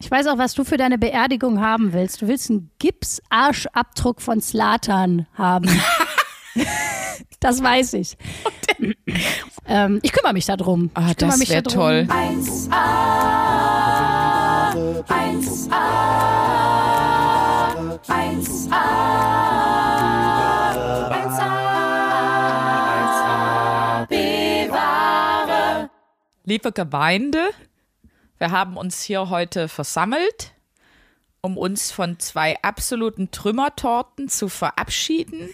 Ich weiß auch, was du für deine Beerdigung haben willst. Du willst einen Gipsarschabdruck von Slatan haben. das weiß ich. ähm, ich kümmere mich darum. Ah, ich das wäre toll. 1a, 1a, 1a, 1a, bewahre. Liebe Gemeinde, wir haben uns hier heute versammelt, um uns von zwei absoluten Trümmertorten zu verabschieden.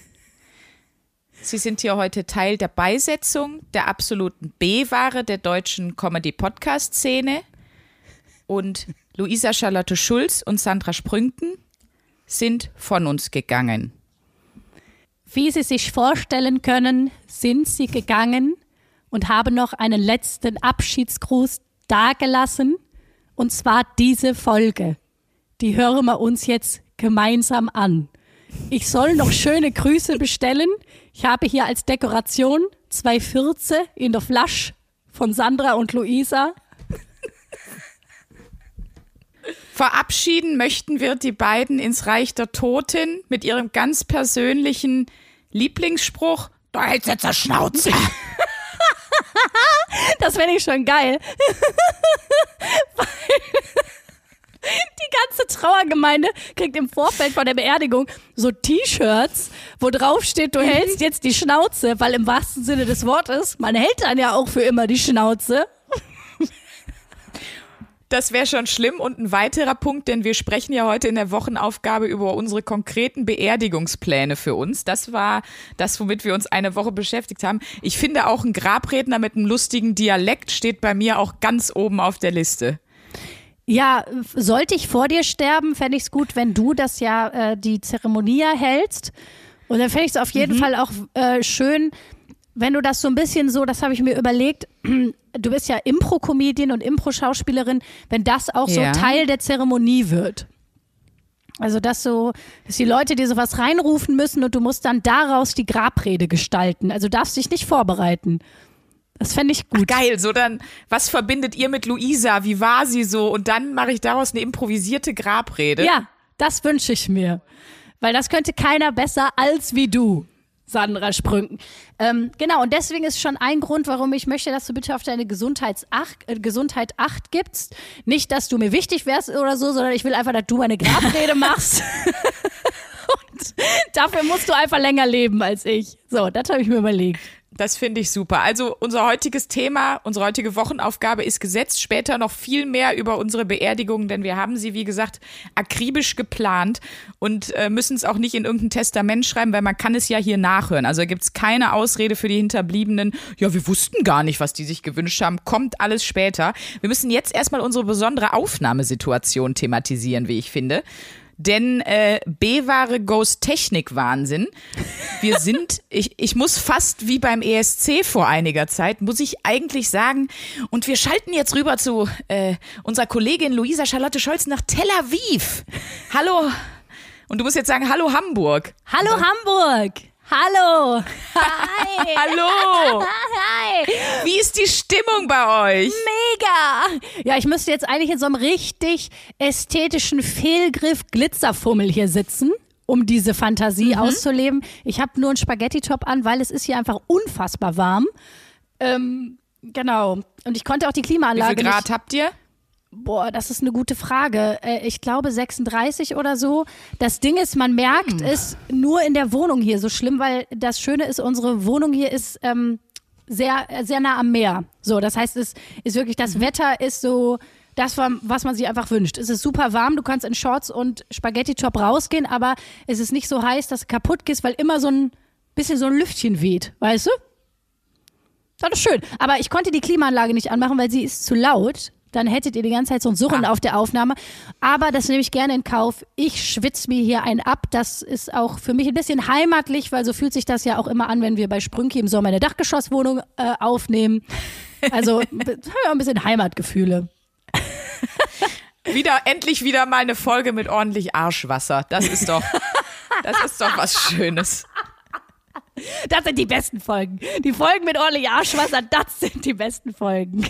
Sie sind hier heute Teil der Beisetzung der absoluten B-Ware der deutschen Comedy-Podcast-Szene. Und Luisa Charlotte Schulz und Sandra Sprünken sind von uns gegangen. Wie Sie sich vorstellen können, sind Sie gegangen und haben noch einen letzten Abschiedsgruß dagelassen. Und zwar diese Folge. Die hören wir uns jetzt gemeinsam an. Ich soll noch schöne Grüße bestellen. Ich habe hier als Dekoration zwei Fürze in der Flasche von Sandra und Luisa. Verabschieden möchten wir die beiden ins Reich der Toten mit ihrem ganz persönlichen Lieblingsspruch. Da hältst jetzt der Schnauze. Das finde ich schon geil. Weil die ganze Trauergemeinde kriegt im Vorfeld von der Beerdigung so T-Shirts, wo drauf steht, du hältst jetzt die Schnauze, weil im wahrsten Sinne des Wortes, man hält dann ja auch für immer die Schnauze. Das wäre schon schlimm. Und ein weiterer Punkt, denn wir sprechen ja heute in der Wochenaufgabe über unsere konkreten Beerdigungspläne für uns. Das war das, womit wir uns eine Woche beschäftigt haben. Ich finde auch ein Grabredner mit einem lustigen Dialekt steht bei mir auch ganz oben auf der Liste. Ja, sollte ich vor dir sterben, fände ich es gut, wenn du das ja äh, die Zeremonie hältst. Und dann fände ich es auf jeden Fall auch äh, schön, wenn du das so ein bisschen so, das habe ich mir überlegt, du bist ja Impro-Comedian und Impro-Schauspielerin, wenn das auch Ja. so Teil der Zeremonie wird. Also, dass so, dass die Leute dir sowas reinrufen müssen und du musst dann daraus die Grabrede gestalten. Also darfst dich nicht vorbereiten. Das fände ich gut. Geil, so dann, was verbindet ihr mit Luisa? Wie war sie so? Und dann mache ich daraus eine improvisierte Grabrede. Ja, das wünsche ich mir. Weil das könnte keiner besser als wie du, Sandra Sprünken. Ähm, genau, und deswegen ist schon ein Grund, warum ich möchte, dass du bitte auf deine Gesundheitsacht, äh, Gesundheit Acht gibst. Nicht, dass du mir wichtig wärst oder so, sondern ich will einfach, dass du meine Grabrede machst. und dafür musst du einfach länger leben als ich. So, das habe ich mir überlegt. Das finde ich super. Also unser heutiges Thema, unsere heutige Wochenaufgabe ist gesetzt. Später noch viel mehr über unsere Beerdigung, denn wir haben sie, wie gesagt, akribisch geplant und äh, müssen es auch nicht in irgendein Testament schreiben, weil man kann es ja hier nachhören. Also gibt es keine Ausrede für die Hinterbliebenen. Ja, wir wussten gar nicht, was die sich gewünscht haben. Kommt alles später. Wir müssen jetzt erstmal unsere besondere Aufnahmesituation thematisieren, wie ich finde. Denn äh, B-Ware Goes Technik-Wahnsinn. Wir sind, ich, ich muss fast wie beim ESC vor einiger Zeit, muss ich eigentlich sagen, und wir schalten jetzt rüber zu äh, unserer Kollegin Luisa Charlotte Scholz nach Tel Aviv. Hallo. Und du musst jetzt sagen, hallo Hamburg. Hallo Hamburg! Hallo! Hi! Hallo. Hi! Wie ist die Stimmung bei euch? Mega! Ja, ich müsste jetzt eigentlich in so einem richtig ästhetischen Fehlgriff Glitzerfummel hier sitzen, um diese Fantasie auszuleben. Ich habe nur einen Spaghetti-Top an, weil es ist hier einfach unfassbar warm. Ähm, genau. Und ich konnte auch die Wie viel Klimaanlage Grad nicht. habt ihr? Boah, das ist eine gute Frage. Äh, Ich glaube 36 oder so. Das Ding ist, man merkt es nur in der Wohnung hier so schlimm, weil das Schöne ist, unsere Wohnung hier ist ähm, sehr, sehr nah am Meer. So, das heißt, es ist wirklich, das Wetter ist so das, was man sich einfach wünscht. Es ist super warm, du kannst in Shorts und Spaghetti-Top rausgehen, aber es ist nicht so heiß, dass du kaputt gehst, weil immer so ein bisschen so ein Lüftchen weht, weißt du? Das ist schön. Aber ich konnte die Klimaanlage nicht anmachen, weil sie ist zu laut. Dann hättet ihr die ganze Zeit so ein Surren auf der Aufnahme. Aber das nehme ich gerne in Kauf. Ich schwitze mir hier einen ab. Das ist auch für mich ein bisschen heimatlich, weil so fühlt sich das ja auch immer an, wenn wir bei Sprünki im Sommer eine Dachgeschosswohnung äh, aufnehmen. Also b- ja, ein bisschen Heimatgefühle. Wieder, endlich wieder mal eine Folge mit ordentlich Arschwasser. Das ist doch, das ist doch was Schönes. Das sind die besten Folgen. Die Folgen mit ordentlich Arschwasser, das sind die besten Folgen.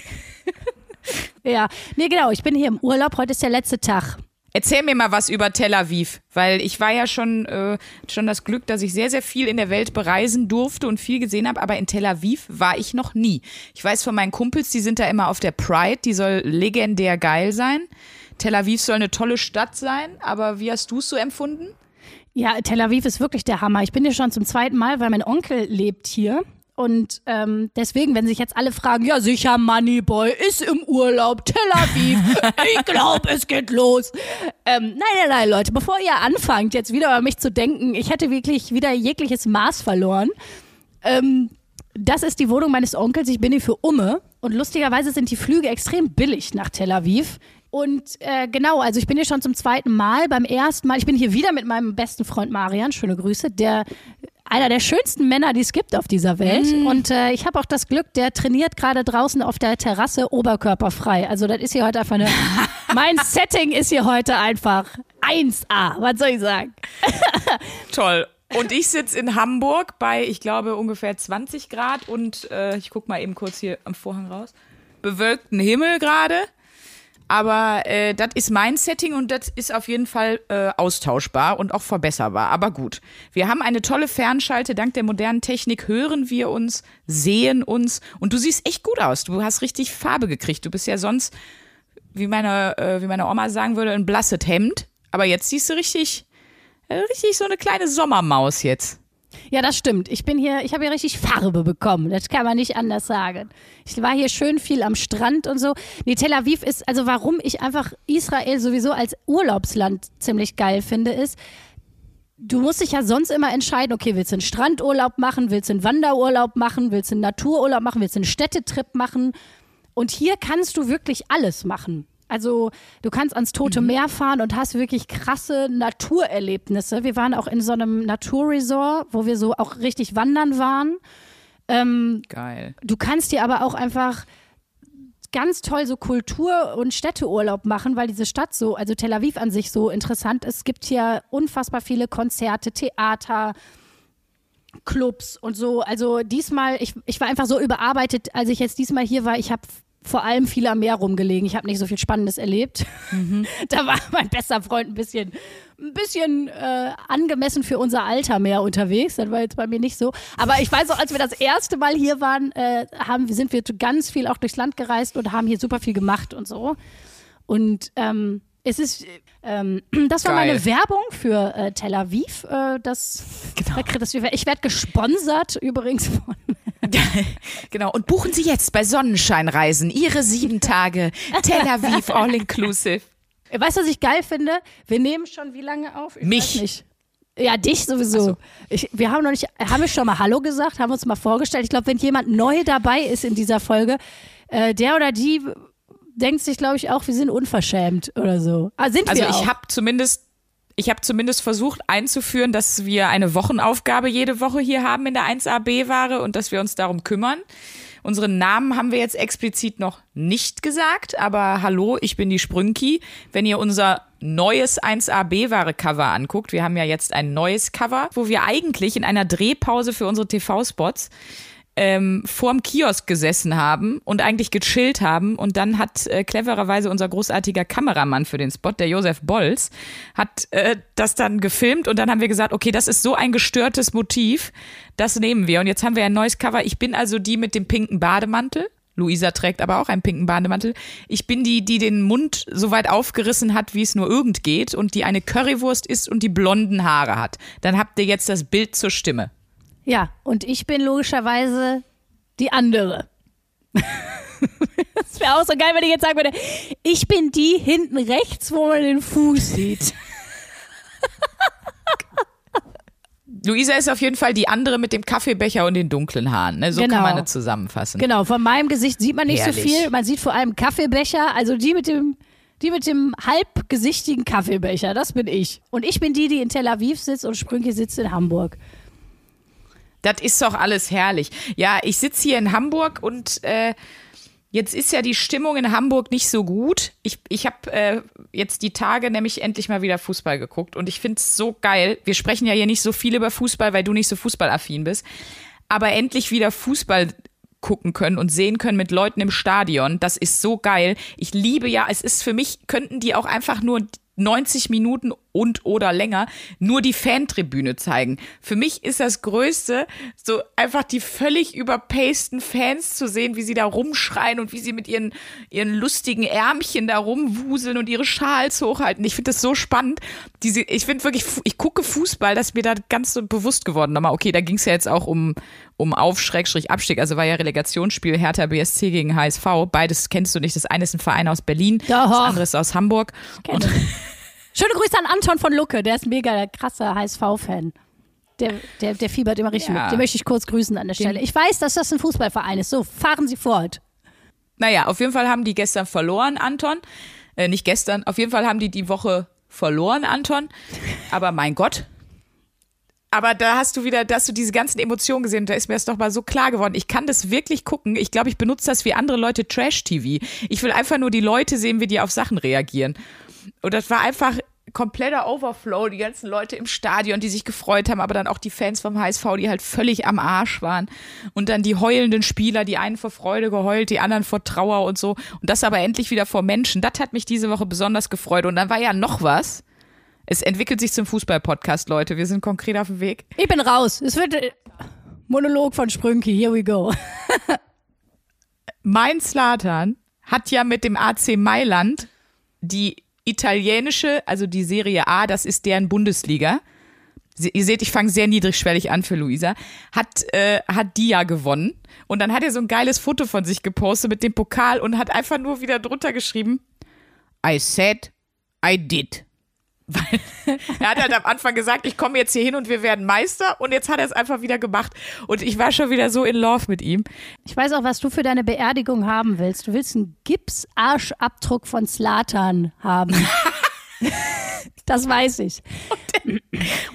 Ja, nee, genau. Ich bin hier im Urlaub. Heute ist der letzte Tag. Erzähl mir mal was über Tel Aviv, weil ich war ja schon, äh, schon das Glück, dass ich sehr, sehr viel in der Welt bereisen durfte und viel gesehen habe, aber in Tel Aviv war ich noch nie. Ich weiß von meinen Kumpels, die sind da immer auf der Pride, die soll legendär geil sein. Tel Aviv soll eine tolle Stadt sein, aber wie hast du es so empfunden? Ja, Tel Aviv ist wirklich der Hammer. Ich bin hier schon zum zweiten Mal, weil mein Onkel lebt hier. Und ähm, deswegen, wenn sich jetzt alle fragen, ja sicher, Moneyboy ist im Urlaub, Tel Aviv, ich glaube, es geht los. Ähm, nein, nein, nein, Leute, bevor ihr anfangt, jetzt wieder über mich zu denken, ich hätte wirklich wieder jegliches Maß verloren. Ähm, das ist die Wohnung meines Onkels, ich bin hier für Umme. Und lustigerweise sind die Flüge extrem billig nach Tel Aviv. Und äh, genau, also ich bin hier schon zum zweiten Mal. Beim ersten Mal, ich bin hier wieder mit meinem besten Freund Marian, schöne Grüße, der einer der schönsten Männer, die es gibt auf dieser Welt. Mhm. Und äh, ich habe auch das Glück, der trainiert gerade draußen auf der Terrasse oberkörperfrei. Also das ist hier heute einfach eine. mein Setting ist hier heute einfach 1A. Was soll ich sagen? Toll. Und ich sitze in Hamburg bei, ich glaube, ungefähr 20 Grad und äh, ich gucke mal eben kurz hier am Vorhang raus. Bewölkten Himmel gerade. Aber äh, das ist mein Setting und das ist auf jeden Fall äh, austauschbar und auch verbesserbar. Aber gut, wir haben eine tolle Fernschalte. Dank der modernen Technik hören wir uns, sehen uns und du siehst echt gut aus. Du hast richtig Farbe gekriegt. Du bist ja sonst, wie meine, äh, wie meine Oma sagen würde, ein blasses Hemd. Aber jetzt siehst du richtig, äh, richtig so eine kleine Sommermaus jetzt. Ja, das stimmt. Ich bin hier, ich habe hier richtig Farbe bekommen. Das kann man nicht anders sagen. Ich war hier schön viel am Strand und so. Nee, Tel Aviv ist, also warum ich einfach Israel sowieso als Urlaubsland ziemlich geil finde, ist, du musst dich ja sonst immer entscheiden, okay, willst du einen Strandurlaub machen, willst du einen Wanderurlaub machen, willst du einen Natururlaub machen, willst du einen Städtetrip machen. Und hier kannst du wirklich alles machen. Also du kannst ans Tote Meer fahren und hast wirklich krasse Naturerlebnisse. Wir waren auch in so einem Naturresort, wo wir so auch richtig wandern waren. Ähm, Geil. du kannst dir aber auch einfach ganz toll so Kultur- und Städteurlaub machen, weil diese Stadt so, also Tel Aviv an sich so interessant ist. Es gibt hier unfassbar viele Konzerte, Theater, Clubs und so. Also diesmal, ich, ich war einfach so überarbeitet, als ich jetzt diesmal hier war. Ich habe vor allem viel am Meer rumgelegen. Ich habe nicht so viel Spannendes erlebt. da war mein bester Freund ein bisschen, ein bisschen äh, angemessen für unser Alter mehr unterwegs. Das war jetzt bei mir nicht so. Aber ich weiß auch, als wir das erste Mal hier waren, äh, haben, sind wir ganz viel auch durchs Land gereist und haben hier super viel gemacht und so. Und ähm, es ist, ähm, das war Geil. meine Werbung für äh, Tel Aviv. Äh, das, das, ich werde gesponsert übrigens von genau. Und buchen Sie jetzt bei Sonnenscheinreisen Ihre sieben Tage Tel Aviv All Inclusive. Weißt du, was ich geil finde? Wir nehmen schon wie lange auf? Ich Mich. Ja, dich sowieso. So. Ich, wir haben noch nicht, haben wir schon mal Hallo gesagt, haben uns mal vorgestellt. Ich glaube, wenn jemand neu dabei ist in dieser Folge, äh, der oder die denkt sich, glaube ich, auch, wir sind unverschämt oder so. Ah, sind Also wir ich habe zumindest ich habe zumindest versucht einzuführen, dass wir eine Wochenaufgabe jede Woche hier haben in der 1AB-Ware und dass wir uns darum kümmern. Unseren Namen haben wir jetzt explizit noch nicht gesagt, aber hallo, ich bin die Sprünki. Wenn ihr unser neues 1AB-Ware-Cover anguckt, wir haben ja jetzt ein neues Cover, wo wir eigentlich in einer Drehpause für unsere TV-Spots ähm, vorm Kiosk gesessen haben und eigentlich gechillt haben. Und dann hat äh, clevererweise unser großartiger Kameramann für den Spot, der Josef Bolz, hat äh, das dann gefilmt und dann haben wir gesagt, okay, das ist so ein gestörtes Motiv, das nehmen wir. Und jetzt haben wir ein neues Cover. Ich bin also die mit dem pinken Bademantel. Luisa trägt aber auch einen pinken Bademantel. Ich bin die, die den Mund so weit aufgerissen hat, wie es nur irgend geht und die eine Currywurst isst und die blonden Haare hat. Dann habt ihr jetzt das Bild zur Stimme. Ja, und ich bin logischerweise die andere. das wäre auch so geil, wenn ich jetzt sagen würde, ich bin die hinten rechts, wo man den Fuß sieht. Luisa ist auf jeden Fall die andere mit dem Kaffeebecher und den dunklen Haaren. Ne? So Genau. kann man es zusammenfassen. Genau, von meinem Gesicht sieht man nicht Herrlich. so viel. Man sieht vor allem Kaffeebecher, also die mit dem, die mit dem halbgesichtigen Kaffeebecher, das bin ich. Und ich bin die, die in Tel Aviv sitzt und Sprünke sitzt in Hamburg. Das ist doch alles herrlich. Ja, ich sitze hier in Hamburg und äh, jetzt ist ja die Stimmung in Hamburg nicht so gut. Ich, ich habe äh, jetzt die Tage nämlich endlich mal wieder Fußball geguckt und ich finde es so geil. Wir sprechen ja hier nicht so viel über Fußball, weil du nicht so fußballaffin bist. Aber endlich wieder Fußball gucken können und sehen können mit Leuten im Stadion. Das ist so geil. Ich liebe ja, es ist für mich, könnten die auch einfach nur 90 Minuten und oder länger nur die Fantribüne zeigen. Für mich ist das Größte, so einfach die völlig überpasten Fans zu sehen, wie sie da rumschreien und wie sie mit ihren, ihren lustigen Ärmchen da rumwuseln und ihre Schals hochhalten. Ich finde das so spannend. Diese, ich finde wirklich, ich gucke Fußball, das ist mir da ganz so bewusst geworden. Nochmal, okay, da ging es ja jetzt auch um, um Auf-Abstieg, also war ja Relegationsspiel Hertha BSC gegen HSV. Beides kennst du nicht. Das eine ist ein Verein aus Berlin, Doch. das andere ist aus Hamburg. Und Schöne Grüße an Anton von Lucke, der ist mega krasser HSV-Fan. Der, der, der fiebert immer richtig Ja. mit. Den möchte ich kurz grüßen an der Stelle. Ich weiß, dass das ein Fußballverein ist. So, fahren Sie fort. Naja, auf jeden Fall haben die gestern verloren, Anton. Äh, nicht gestern, auf jeden Fall haben die die Woche verloren, Anton. Aber mein Gott. Aber da hast du wieder, dass du diese ganzen Emotionen gesehen da ist mir das doch mal so klar geworden. Ich kann das wirklich gucken. Ich glaube, ich benutze das wie andere Leute Trash-TV. Ich will einfach nur die Leute sehen, wie die auf Sachen reagieren. Und das war einfach kompletter Overflow, die ganzen Leute im Stadion, die sich gefreut haben, aber dann auch die Fans vom HSV, die halt völlig am Arsch waren. Und dann die heulenden Spieler, die einen vor Freude geheult, die anderen vor Trauer und so. Und das aber endlich wieder vor Menschen. Das hat mich diese Woche besonders gefreut. Und dann war ja noch was. Es entwickelt sich zum Fußball-Podcast, Leute. Wir sind konkret auf dem Weg. Ich bin raus. Es wird äh, Monolog von Sprünki. Here we go. Mein Slatan hat ja mit dem AC Mailand die italienische, also die Serie A, das ist deren Bundesliga. Ihr seht, ich fange sehr niedrigschwellig an für Luisa. Hat, äh, hat die ja gewonnen. Und dann hat er so ein geiles Foto von sich gepostet mit dem Pokal und hat einfach nur wieder drunter geschrieben, I said, I did. Weil er hat halt am Anfang gesagt, ich komme jetzt hier hin und wir werden Meister und jetzt hat er es einfach wieder gemacht. Und ich war schon wieder so in Love mit ihm. Ich weiß auch, was du für deine Beerdigung haben willst. Du willst einen Gipsarschabdruck von Slatan haben. Das weiß ich.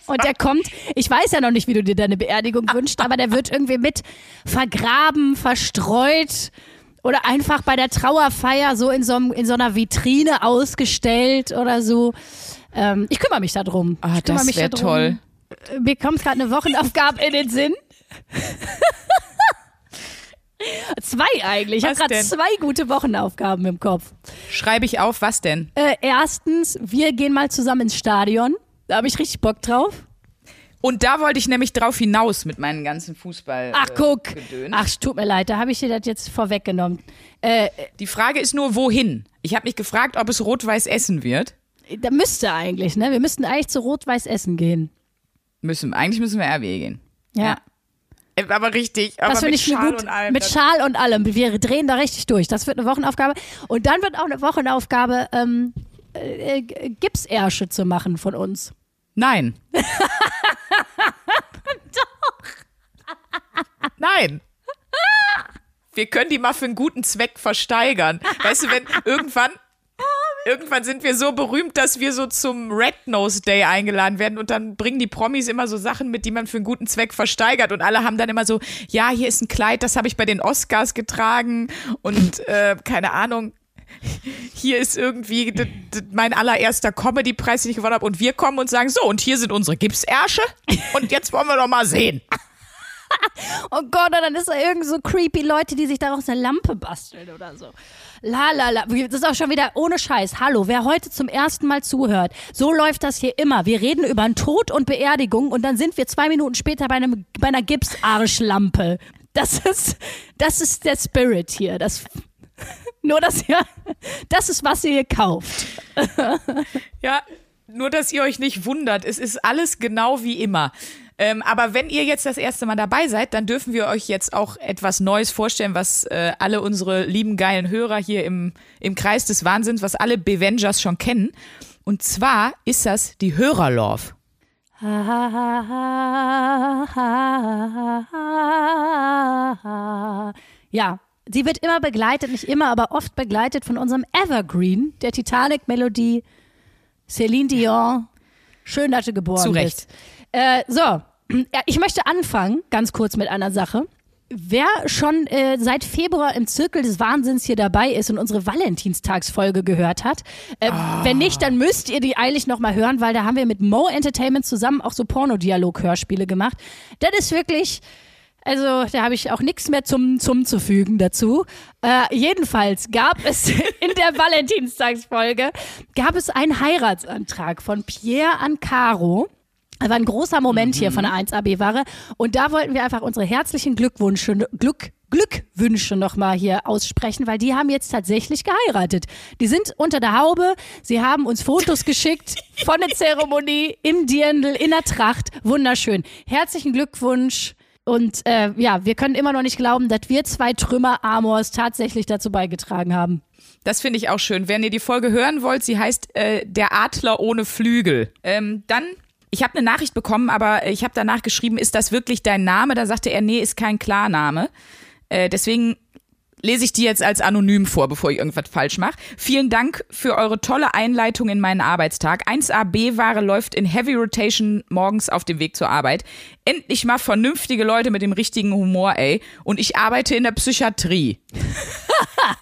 Und der kommt, ich weiß ja noch nicht, wie du dir deine Beerdigung wünschst, aber der wird irgendwie mit vergraben, verstreut oder einfach bei der Trauerfeier so in so, einem, in so einer Vitrine ausgestellt oder so. Ähm, ich kümmere mich darum. Ah, ich kümmere das wäre toll. Mir kommt gerade eine Wochenaufgabe in den Sinn. zwei eigentlich. Ich habe gerade zwei gute Wochenaufgaben im Kopf. Schreibe ich auf, was denn? Äh, erstens, wir gehen mal zusammen ins Stadion. Da habe ich richtig Bock drauf. Und da wollte ich nämlich drauf hinaus mit meinen ganzen Fußball. Ach, äh, guck. Gedöns. Ach, tut mir leid, da habe ich dir das jetzt vorweggenommen. Äh, Die Frage ist nur, wohin? Ich habe mich gefragt, ob es Rot-Weiß Essen wird. Da müsste eigentlich, ne? Wir müssten eigentlich zu Rot-Weiß Essen gehen. Müssen, eigentlich müssen wir RW gehen. Ja. Äh, Aber richtig, aber das mit ich Schal gut. und allem. mit Schal und allem. Wir drehen da richtig durch. Das wird eine Wochenaufgabe. Und dann wird auch eine Wochenaufgabe, ähm, äh, äh, Gipsärsche zu machen von uns. Nein. Doch. Nein. Wir können die mal für einen guten Zweck versteigern. Weißt du, wenn irgendwann Irgendwann sind wir so berühmt, dass wir so zum Red Nose Day eingeladen werden und dann bringen die Promis immer so Sachen mit, die man für einen guten Zweck versteigert und alle haben dann immer so, ja, hier ist ein Kleid, das habe ich bei den Oscars getragen und äh, keine Ahnung, hier ist irgendwie mein allererster Comedy-Preis, den ich gewonnen habe und wir kommen und sagen, so, und hier sind unsere Gipsärsche und jetzt wollen wir doch mal sehen. Oh Gott, und dann ist da irgend so creepy Leute, die sich daraus eine Lampe basteln oder so. La la la. Das ist auch schon wieder ohne Scheiß. Hallo, wer heute zum ersten Mal zuhört, so läuft das hier immer. Wir reden über einen Tod und Beerdigung und dann sind wir zwei Minuten später bei, einem, bei einer Gipsarschlampe. Das ist, das ist der Spirit hier. Das, nur, dass ihr, das ist, was ihr hier kauft. Ja, nur dass ihr euch nicht wundert, es ist alles genau wie immer. Ähm, aber wenn ihr jetzt das erste Mal dabei seid, dann dürfen wir euch jetzt auch etwas Neues vorstellen, was äh, alle unsere lieben geilen Hörer hier im, im Kreis des Wahnsinns, was alle Bevengers schon kennen. Und zwar ist das die Hörerlove. Ja, sie wird immer begleitet, nicht immer, aber oft begleitet von unserem Evergreen, der Titanic-Melodie, Celine Dion. Schön, dass du geboren Zu Recht. bist. Äh, so, ja, ich möchte anfangen, ganz kurz mit einer Sache. Wer schon äh, seit Februar im Zirkel des Wahnsinns hier dabei ist und unsere Valentinstagsfolge gehört hat, äh, wenn nicht, dann müsst ihr die eilig nochmal hören, weil da haben wir mit Mo Entertainment zusammen auch so Pornodialog-Hörspiele gemacht. Das ist wirklich, Also da habe ich auch nichts mehr zum, zum zu fügen dazu. Äh, jedenfalls gab es in der Valentinstagsfolge gab es einen Heiratsantrag von Pierre an Caro. Das war ein großer Moment hier von der 1AB-Ware. Und da wollten wir einfach unsere herzlichen Glückwünsche, Glück, Glückwünsche nochmal hier aussprechen, weil die haben jetzt tatsächlich geheiratet. Die sind unter der Haube. Sie haben uns Fotos geschickt von der Zeremonie im Dirndl, in der Tracht. Wunderschön. Herzlichen Glückwunsch. Und äh, ja, wir können immer noch nicht glauben, dass wir zwei Trümmer Amors tatsächlich dazu beigetragen haben. Das finde ich auch schön. Wenn ihr die Folge hören wollt, sie heißt äh, Der Adler ohne Flügel. Ähm, dann ich habe eine Nachricht bekommen, aber ich habe danach geschrieben, ist das wirklich dein Name? Da sagte er, nee, ist kein Klarname. Äh, deswegen lese ich die jetzt als anonym vor, bevor ich irgendwas falsch mache. Vielen Dank für eure tolle Einleitung in meinen Arbeitstag. 1AB-Ware läuft in Heavy Rotation morgens auf dem Weg zur Arbeit. Endlich mal vernünftige Leute mit dem richtigen Humor, ey. Und ich arbeite in der Psychiatrie.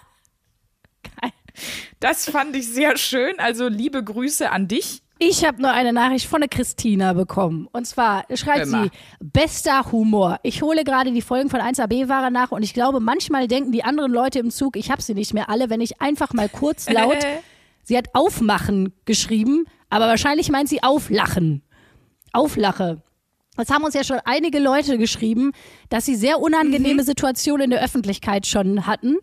das fand ich sehr schön. Also liebe Grüße an dich. Ich habe nur eine Nachricht von der Christina bekommen. Und zwar schreibt Immer. sie, bester Humor. Ich hole gerade die Folgen von 1AB-Ware nach und ich glaube, manchmal denken die anderen Leute im Zug, ich habe sie nicht mehr alle, wenn ich einfach mal kurz laut, sie hat aufmachen geschrieben, aber wahrscheinlich meint sie auflachen. Auflache. Das haben uns ja schon einige Leute geschrieben, dass sie sehr unangenehme Situationen in der Öffentlichkeit schon hatten.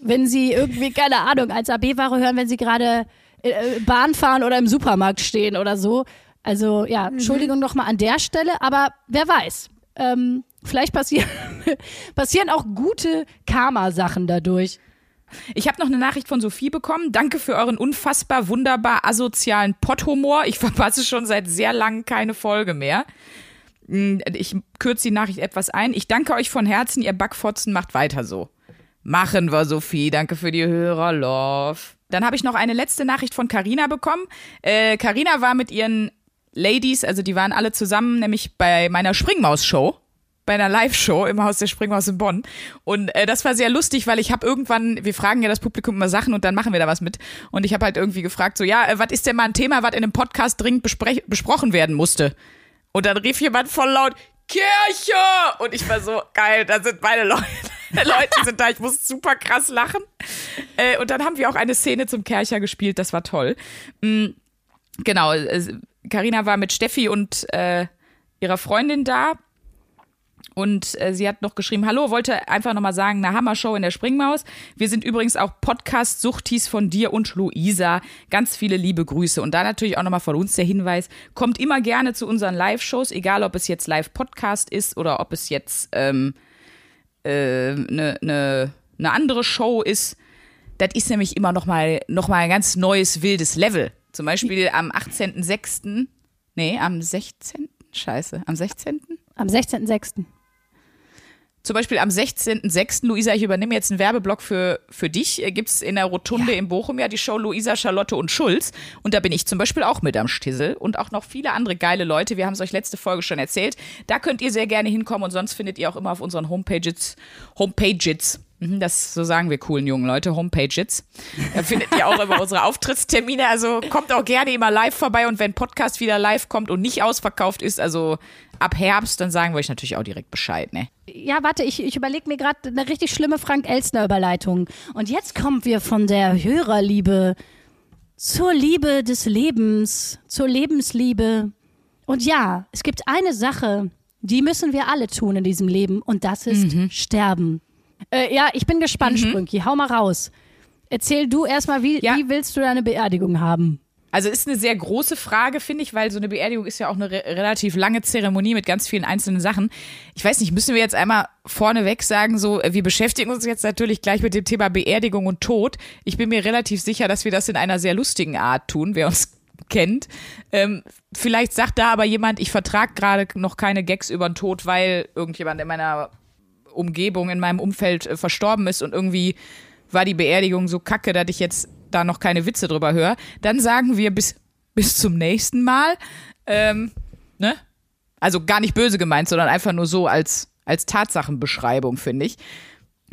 Wenn sie irgendwie, keine Ahnung, 1AB-Ware hören, wenn sie gerade Bahn fahren oder im Supermarkt stehen oder so. Also ja, Entschuldigung nochmal an der Stelle, aber wer weiß. Ähm, vielleicht passieren, passieren auch gute Karma-Sachen dadurch. Ich habe noch eine Nachricht von Sophie bekommen. Danke für euren unfassbar wunderbar asozialen Potthumor. Ich verpasse schon seit sehr langem keine Folge mehr. Hm, Ich kürze die Nachricht etwas ein. Ich danke euch von Herzen, ihr Backfotzen macht weiter so. Machen wir, Sophie. Danke für die Hörer, Love. Dann habe ich noch eine letzte Nachricht von Carina bekommen. Äh, Carina war mit ihren Ladies, also die waren alle zusammen, nämlich bei meiner Springmaus-Show. Bei einer Live-Show im Haus der Springmaus in Bonn. Und äh, das war sehr lustig, weil ich habe irgendwann, wir fragen ja das Publikum immer Sachen und dann machen wir da was mit. Und ich habe halt irgendwie gefragt, so, ja, äh, was ist denn mal ein Thema, was in einem Podcast dringend besprochen werden musste? Und dann rief jemand voll laut, Kirche! Und ich war so, geil, da sind meine Leute. Leute sind da, ich muss super krass lachen. Äh, und dann haben wir auch eine Szene zum Kercher gespielt, das war toll. Mm, genau, Karina war mit Steffi und äh, ihrer Freundin da. Und äh, sie hat noch geschrieben, hallo, wollte einfach nochmal sagen, eine Hammer-Show in der Springmaus. Wir sind übrigens auch Podcast-Suchtis von dir und Luisa. Ganz viele liebe Grüße. Und da natürlich auch nochmal von uns der Hinweis, kommt immer gerne zu unseren Live-Shows, egal ob es jetzt Live-Podcast ist oder ob es jetzt ähm, äh, ne, ne, andere Show ist. Das ist nämlich immer nochmal noch mal ein ganz neues, wildes Level. Zum Beispiel am 18.06., nee, am 16., scheiße, am 16., Am 16.06. zum Beispiel am 16.06. Luisa, ich übernehme jetzt einen Werbeblock für, für dich. Gibt es in der Rotunde in Bochum ja die Show Luisa, Charlotte und Schulz. Und da bin ich zum Beispiel auch mit am Stissel und auch noch viele andere geile Leute. Wir haben es euch letzte Folge schon erzählt. Da könnt ihr sehr gerne hinkommen und sonst findet ihr auch immer auf unseren Homepages, Homepages, das so sagen wir coolen jungen Leute, Homepages. Da findet ihr auch immer unsere Auftrittstermine. Also kommt auch gerne immer live vorbei und wenn Podcast wieder live kommt und nicht ausverkauft ist, also ab Herbst, dann sagen wir euch natürlich auch direkt Bescheid, ne? Ja, warte, ich, ich überlege mir gerade eine richtig schlimme Frank-Elstner-Überleitung. Und jetzt kommen wir von der Hörerliebe zur Liebe des Lebens, zur Lebensliebe. Und ja, es gibt eine Sache, die müssen wir alle tun in diesem Leben und das ist sterben. Äh, ja, ich bin gespannt, Sprünki. Hau mal raus. Erzähl du erstmal, wie, Ja. wie willst du deine Beerdigung haben? Also ist eine sehr große Frage, finde ich, weil so eine Beerdigung ist ja auch eine re relativ lange Zeremonie mit ganz vielen einzelnen Sachen. Ich weiß nicht, müssen wir jetzt einmal vorneweg sagen, so, äh, wir beschäftigen uns jetzt natürlich gleich mit dem Thema Beerdigung und Tod. Ich bin mir relativ sicher, dass wir das in einer sehr lustigen Art tun, wer uns kennt. Ähm, vielleicht sagt da aber jemand, ich vertrage gerade noch keine Gags über den Tod, weil irgendjemand in meiner Umgebung, in meinem Umfeld äh, verstorben ist und irgendwie war die Beerdigung so kacke, dass ich jetzt da noch keine Witze drüber höre, dann sagen wir bis, bis zum nächsten Mal. Ähm, ne? Also gar nicht böse gemeint, sondern einfach nur so als, als Tatsachenbeschreibung, finde ich.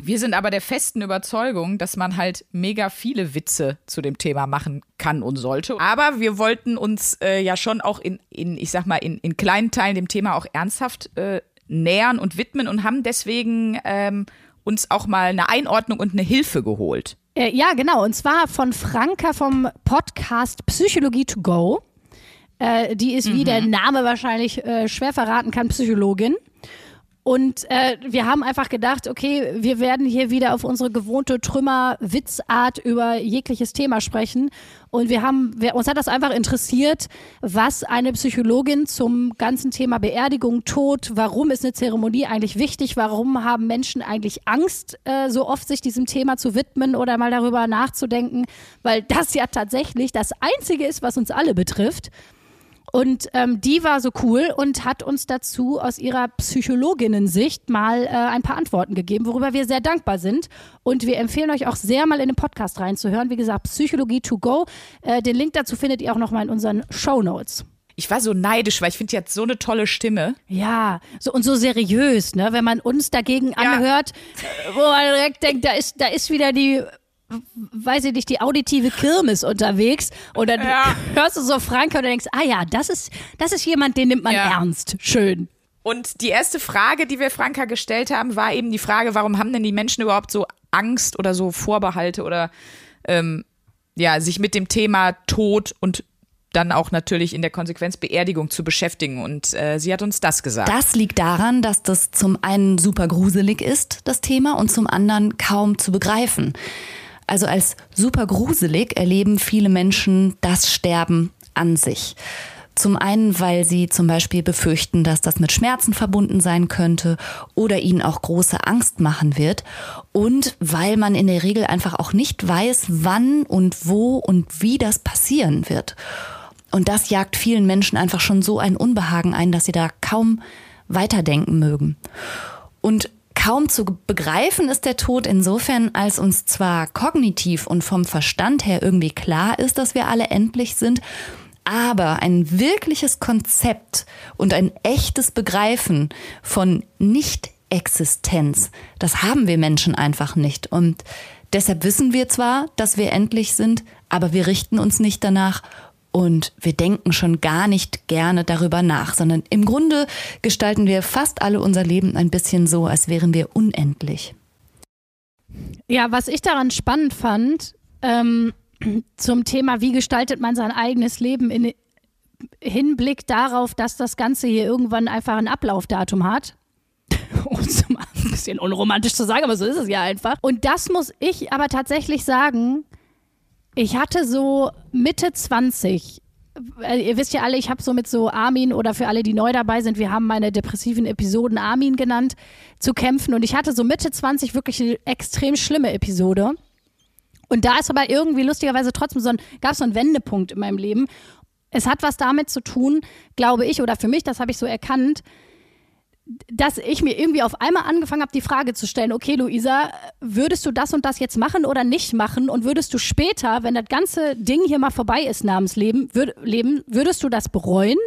Wir sind aber der festen Überzeugung, dass man halt mega viele Witze zu dem Thema machen kann und sollte. Aber wir wollten uns äh, ja schon auch in, in, ich sag mal, in, in kleinen Teilen dem Thema auch ernsthaft äh, nähern und widmen und haben deswegen ähm, uns auch mal eine Einordnung und eine Hilfe geholt. Äh, ja, genau. Und zwar von Franka vom Podcast Psychologie to Go. Äh, die ist, wie der Name wahrscheinlich äh, schwer verraten kann, Psychologin. Und äh, wir haben einfach gedacht, okay, wir werden hier wieder auf unsere gewohnte Trümmer-Witzart über jegliches Thema sprechen. Und wir haben, wir, uns hat das einfach interessiert, was eine Psychologin zum ganzen Thema Beerdigung, Tod, warum ist eine Zeremonie eigentlich wichtig, warum haben Menschen eigentlich Angst, äh, so oft sich diesem Thema zu widmen oder mal darüber nachzudenken, weil das ja tatsächlich das Einzige ist, was uns alle betrifft. Und ähm, die war so cool und hat uns dazu aus ihrer Psychologinnen-Sicht mal äh, ein paar Antworten gegeben, worüber wir sehr dankbar sind. Und wir empfehlen euch auch sehr mal in den Podcast reinzuhören. Wie gesagt, Psychologie to go. Äh, den Link dazu findet ihr auch nochmal in unseren Show Notes. Ich war so neidisch, weil ich finde, die hat so eine tolle Stimme. Ja, so und so seriös, ne? Wenn man uns dagegen anhört, äh, wo man direkt denkt, da ist, da ist wieder die, weiß ich nicht, die auditive Kirmes unterwegs. Und dann Ja. hörst du so Franke und denkst, ah ja, das ist, das ist jemand, den nimmt man Ja. ernst. Schön. Und die erste Frage, die wir Franka gestellt haben, war eben die Frage, warum haben denn die Menschen überhaupt so Angst oder so Vorbehalte oder ähm, ja, sich mit dem Thema Tod und dann auch natürlich in der Konsequenz Beerdigung zu beschäftigen. Und äh, sie hat uns das gesagt. Das liegt daran, dass das zum einen super gruselig ist, das Thema, und zum anderen kaum zu begreifen. Also als super gruselig erleben viele Menschen das Sterben an sich. Zum einen, weil sie zum Beispiel befürchten, dass das mit Schmerzen verbunden sein könnte oder ihnen auch große Angst machen wird. Und weil man in der Regel einfach auch nicht weiß, wann und wo und wie das passieren wird. Und das jagt vielen Menschen einfach schon so ein Unbehagen ein, dass sie da kaum weiterdenken mögen. Und kaum zu begreifen ist der Tod insofern, als uns zwar kognitiv und vom Verstand her irgendwie klar ist, dass wir alle endlich sind, aber ein wirkliches Konzept und ein echtes Begreifen von Nicht-Existenz, das haben wir Menschen einfach nicht. Und deshalb wissen wir zwar, dass wir endlich sind, aber wir richten uns nicht danach und wir denken schon gar nicht gerne darüber nach, sondern im Grunde gestalten wir fast alle unser Leben ein bisschen so, als wären wir unendlich. Ja, was ich daran spannend fand, ähm, zum Thema, wie gestaltet man sein eigenes Leben in Hinblick darauf, dass das Ganze hier irgendwann einfach ein Ablaufdatum hat. Um es mal ein bisschen unromantisch zu sagen, aber so ist es ja einfach. Und das muss ich aber tatsächlich sagen, ich hatte so Mitte 20, äh, ihr wisst ja alle, ich habe so mit so Armin oder für alle, die neu dabei sind, wir haben meine depressiven Episoden Armin genannt, zu kämpfen. Und ich hatte so Mitte 20 wirklich eine extrem schlimme Episode. Und da ist aber irgendwie lustigerweise trotzdem so ein, gab es so einen Wendepunkt in meinem Leben. Es hat was damit zu tun, glaube ich, oder für mich, das habe ich so erkannt, dass ich mir irgendwie auf einmal angefangen habe, die Frage zu stellen, okay, Luisa, würdest du das und das jetzt machen oder nicht machen? Und würdest du später, wenn das ganze Ding hier mal vorbei ist, namens Leben, würd, Leben würdest du das bereuen?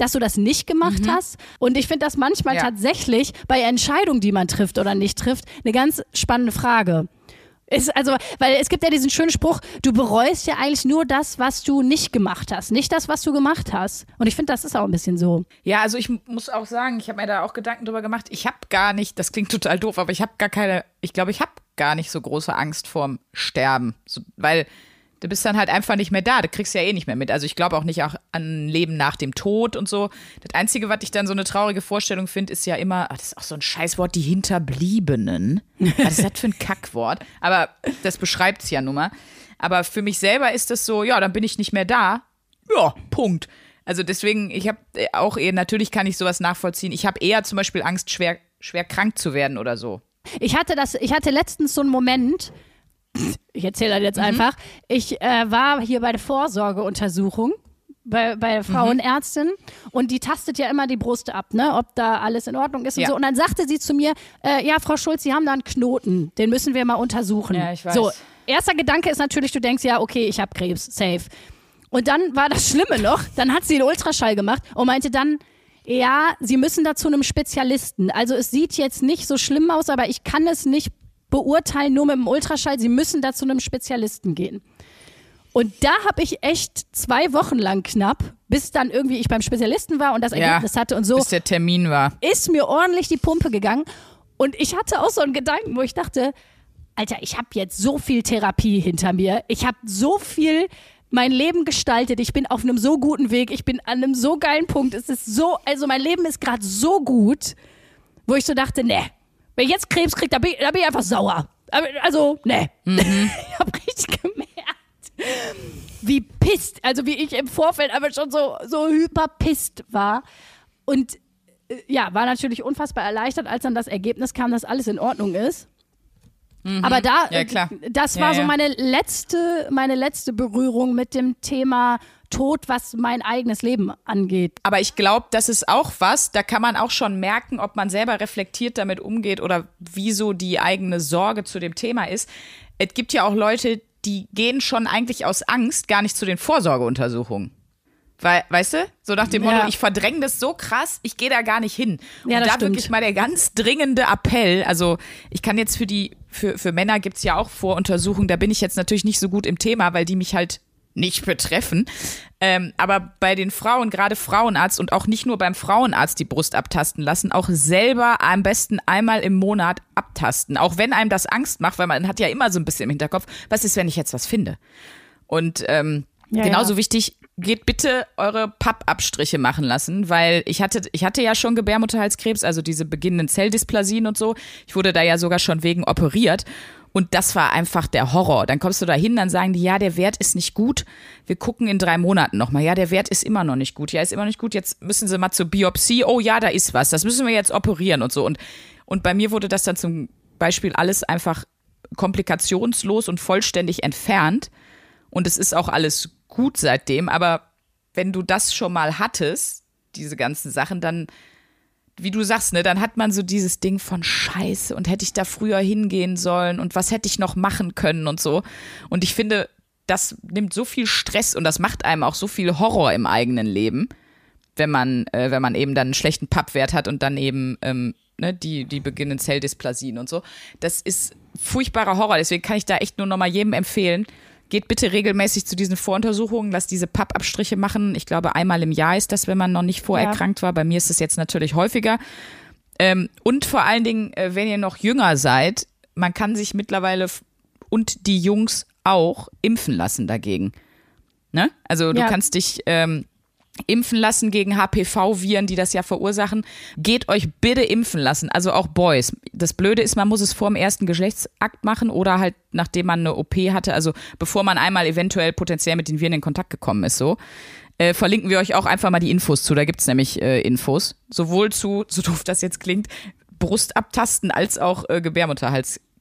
dass du das nicht gemacht hast. Und ich finde das manchmal Ja. tatsächlich bei Entscheidungen, die man trifft oder nicht trifft, eine ganz spannende Frage. Ist also, weil es gibt ja diesen schönen Spruch, du bereust ja eigentlich nur das, was du nicht gemacht hast, nicht das, was du gemacht hast. Und ich finde, das ist auch ein bisschen so. Ja, also ich muss auch sagen, ich habe mir da auch Gedanken drüber gemacht. Ich habe gar nicht, das klingt total doof, aber ich habe gar keine, ich glaube, ich habe gar nicht so große Angst vorm Sterben, so, weil du bist dann halt einfach nicht mehr da. Du kriegst ja eh nicht mehr mit. Also ich glaube auch nicht auch an Leben nach dem Tod und so. Das Einzige, was ich dann so eine traurige Vorstellung finde, ist ja immer, ach, das ist auch so ein Scheißwort, die Hinterbliebenen. Was ist das für ein Kackwort? Aber das beschreibt es ja nun mal. Aber für mich selber ist das so, ja, dann bin ich nicht mehr da. Ja, Punkt. Also deswegen, ich habe auch eher, natürlich kann ich sowas nachvollziehen. Ich habe eher zum Beispiel Angst, schwer, schwer krank zu werden oder so. Ich hatte das, ich hatte letztens so einen Moment, ich erzähle das jetzt einfach. Ich äh, war hier bei der Vorsorgeuntersuchung bei, bei der Frauenärztin und die tastet ja immer die Brust ab, ne, ob da alles in Ordnung ist und Ja. so. Und dann sagte sie zu mir, äh, ja, Frau Schulz, Sie haben da einen Knoten, den müssen wir mal untersuchen. Ja, ich weiß. So, erster Gedanke ist natürlich, du denkst, ja, okay, ich habe Krebs, safe. Und dann war das Schlimme noch, dann hat sie einen Ultraschall gemacht und meinte dann, ja, Sie müssen da zu einem Spezialisten. Also es sieht jetzt nicht so schlimm aus, aber ich kann es nicht beurteilen nur mit dem Ultraschall. Sie müssen da zu einem Spezialisten gehen. Und da habe ich echt zwei Wochen lang knapp, bis dann irgendwie ich beim Spezialisten war und das Ergebnis hatte und so, Bis der Termin war. ist mir ordentlich die Pumpe gegangen. Und ich hatte auch so einen Gedanken, wo ich dachte, Alter, ich habe jetzt so viel Therapie hinter mir. Ich habe so viel mein Leben gestaltet. Ich bin auf einem so guten Weg. Ich bin an einem so geilen Punkt. Es ist so, also mein Leben ist gerade so gut, wo ich so dachte, ne, wenn ich jetzt Krebs kriege, da bin, ich- da bin ich einfach sauer. Also, ne. ich habe richtig gemerkt, wie pisst, also wie ich im Vorfeld aber schon so, so hyper pisst war. Und äh, ja, war natürlich unfassbar erleichtert, als dann das Ergebnis kam, dass alles in Ordnung ist. Aber da, Mhm. Ja, das Ja, war so ja. meine letzte, meine letzte Berührung mit dem Thema Tod, was mein eigenes Leben angeht. Aber ich glaube, das ist auch was, da kann man auch schon merken, ob man selber reflektiert damit umgeht oder wieso die eigene Sorge zu dem Thema ist. Es gibt ja auch Leute, die gehen schon eigentlich aus Angst gar nicht zu den Vorsorgeuntersuchungen. Weil, weißt du, so nach dem Ja. Motto, ich verdränge das so krass, ich gehe da gar nicht hin. Und Ja, das da stimmt. wirklich mal der ganz dringende Appell, also ich kann jetzt für die, für, für Männer gibt's ja auch Voruntersuchungen, da bin ich jetzt natürlich nicht so gut im Thema, weil die mich halt nicht betreffen. Ähm, aber bei den Frauen, gerade Frauenarzt und auch nicht nur beim Frauenarzt die Brust abtasten lassen, auch selber am besten einmal im Monat abtasten. Auch wenn einem das Angst macht, weil man hat ja immer so ein bisschen im Hinterkopf, was ist, wenn ich jetzt was finde? Und ähm, Ja, genauso ja. wichtig, geht bitte eure Pappabstriche machen lassen, weil ich hatte, ich hatte ja schon Gebärmutterhalskrebs, also diese beginnenden Zelldysplasien und so. Ich wurde da ja sogar schon wegen operiert. Und das war einfach der Horror. Dann kommst du da hin, dann sagen die, ja, der Wert ist nicht gut. Wir gucken in drei Monaten nochmal. Ja, der Wert ist immer noch nicht gut. Ja, ist immer noch nicht gut. Jetzt müssen sie mal zur Biopsie. Oh ja, da ist was. Das müssen wir jetzt operieren und so. Und, und bei mir wurde das dann zum Beispiel alles einfach komplikationslos und vollständig entfernt. Und es ist auch alles gut seitdem. Aber wenn du das schon mal hattest, diese ganzen Sachen, dann, wie du sagst, ne, dann hat man so dieses Ding von Scheiße und hätte ich da früher hingehen sollen und was hätte ich noch machen können und so. Und ich finde, das nimmt so viel Stress und das macht einem auch so viel Horror im eigenen Leben, wenn man, äh, wenn man eben dann einen schlechten Pappwert hat und dann eben ähm, ne, die, die beginnenden Zelldysplasien und so. Das ist furchtbarer Horror. Deswegen kann ich da echt nur noch mal jedem empfehlen, geht bitte regelmäßig zu diesen Voruntersuchungen, lasst diese Pappabstriche machen. Ich glaube, einmal im Jahr ist das, wenn man noch nicht vorerkrankt war. Bei mir ist es jetzt natürlich häufiger. Ähm, und vor allen Dingen, äh, wenn ihr noch jünger seid, man kann sich mittlerweile und die Jungs auch impfen lassen dagegen. Ne? Also du Ja. kannst dich ähm, impfen lassen gegen HPV-Viren, die das ja verursachen. Geht euch bitte impfen lassen, also auch Boys. Das Blöde ist, man muss es vor dem ersten Geschlechtsakt machen oder halt nachdem man eine OP hatte, also bevor man einmal eventuell potenziell mit den Viren in Kontakt gekommen ist, so. Äh, verlinken wir euch auch einfach mal die Infos zu. Da gibt's nämlich äh, Infos. Sowohl zu, so doof das jetzt klingt, Brustabtasten als auch äh,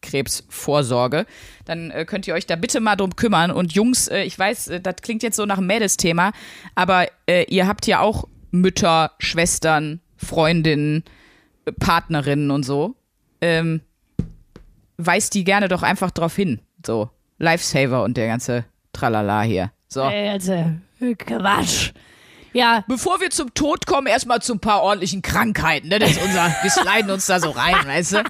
Gebärmutterhalskrebsvorsorge. Dann äh, könnt ihr euch da bitte mal drum kümmern. Und Jungs, äh, ich weiß, äh, das klingt jetzt so nach einem Mädelsthema, aber äh, ihr habt ja auch Mütter, Schwestern, Freundinnen, äh, Partnerinnen und so. Ähm, weist die gerne doch einfach drauf hin. So, Lifesaver und der ganze Tralala hier. So. Ey, also, Quatsch. Ja, Bevor wir zum Tod kommen, erstmal zu ein paar ordentlichen Krankheiten. Ne? Das ist unser, wir sliden uns da so rein, weißt du?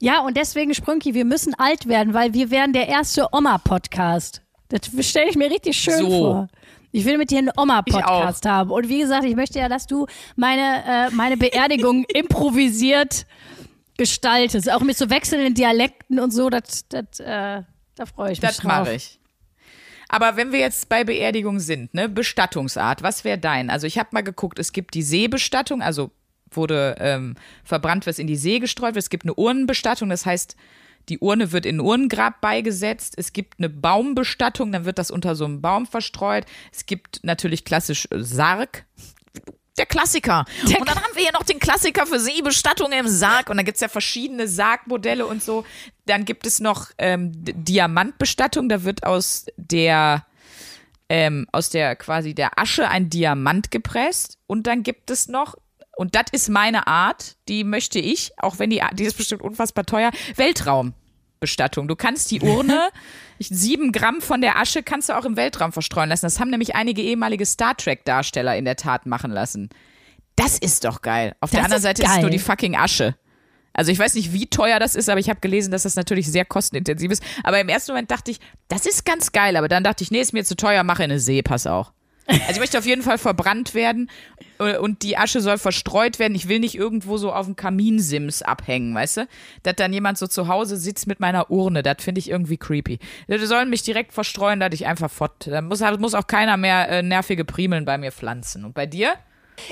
Ja, und deswegen, Sprünki, wir müssen alt werden, weil wir werden der erste Oma-Podcast. Das stelle ich mir richtig schön So. vor. Ich will mit dir einen Oma-Podcast haben. Und wie gesagt, ich möchte ja, dass du meine, äh, meine Beerdigung improvisiert gestaltest. Auch mit so wechselnden Dialekten und so, das, das, äh, da freue ich mich Das drauf. mache ich. Aber wenn wir jetzt bei Beerdigung sind, ne, Bestattungsart, was wäre dein? Also ich habe mal geguckt, es gibt die Seebestattung, also wurde ähm, verbrannt, was in die See gestreut wird. Es gibt eine Urnenbestattung, das heißt, die Urne wird in ein Urnengrab beigesetzt. Es gibt eine Baumbestattung, dann wird das unter so einem Baum verstreut. Es gibt natürlich klassisch äh, Sarg. Der Klassiker. und dann haben wir hier noch den Klassiker für Seebestattung im Sarg. Und dann gibt's ja verschiedene Sargmodelle und so. Dann gibt es noch ähm, Diamantbestattung. Da wird aus der ähm, aus der quasi der Asche ein Diamant gepresst. Und dann gibt es noch, und das ist meine Art, die möchte ich, auch wenn die, die ist bestimmt unfassbar teuer, Weltraumbestattung. Du kannst die Urne, sieben Gramm von der Asche kannst du auch im Weltraum verstreuen lassen. Das haben nämlich einige ehemalige Star Trek-Darsteller in der Tat machen lassen. Das ist doch geil. Auf der Das anderen ist Seite ist es geil. nur die fucking Asche. Also ich weiß nicht, wie teuer das ist, aber ich habe gelesen, dass das natürlich sehr kostenintensiv ist. Aber im ersten Moment dachte ich, das ist ganz geil. Aber dann dachte ich, nee, ist mir zu teuer, mache in eine See, pass auch. Also ich möchte auf jeden Fall verbrannt werden äh, und die Asche soll verstreut werden. Ich will nicht irgendwo so auf dem Kaminsims abhängen, weißt du? Dass dann jemand so zu Hause sitzt mit meiner Urne, das finde ich irgendwie creepy. Die sollen mich direkt verstreuen, dass ich einfach fort. Da muss, muss auch keiner mehr äh, nervige Primeln bei mir pflanzen. Und bei dir?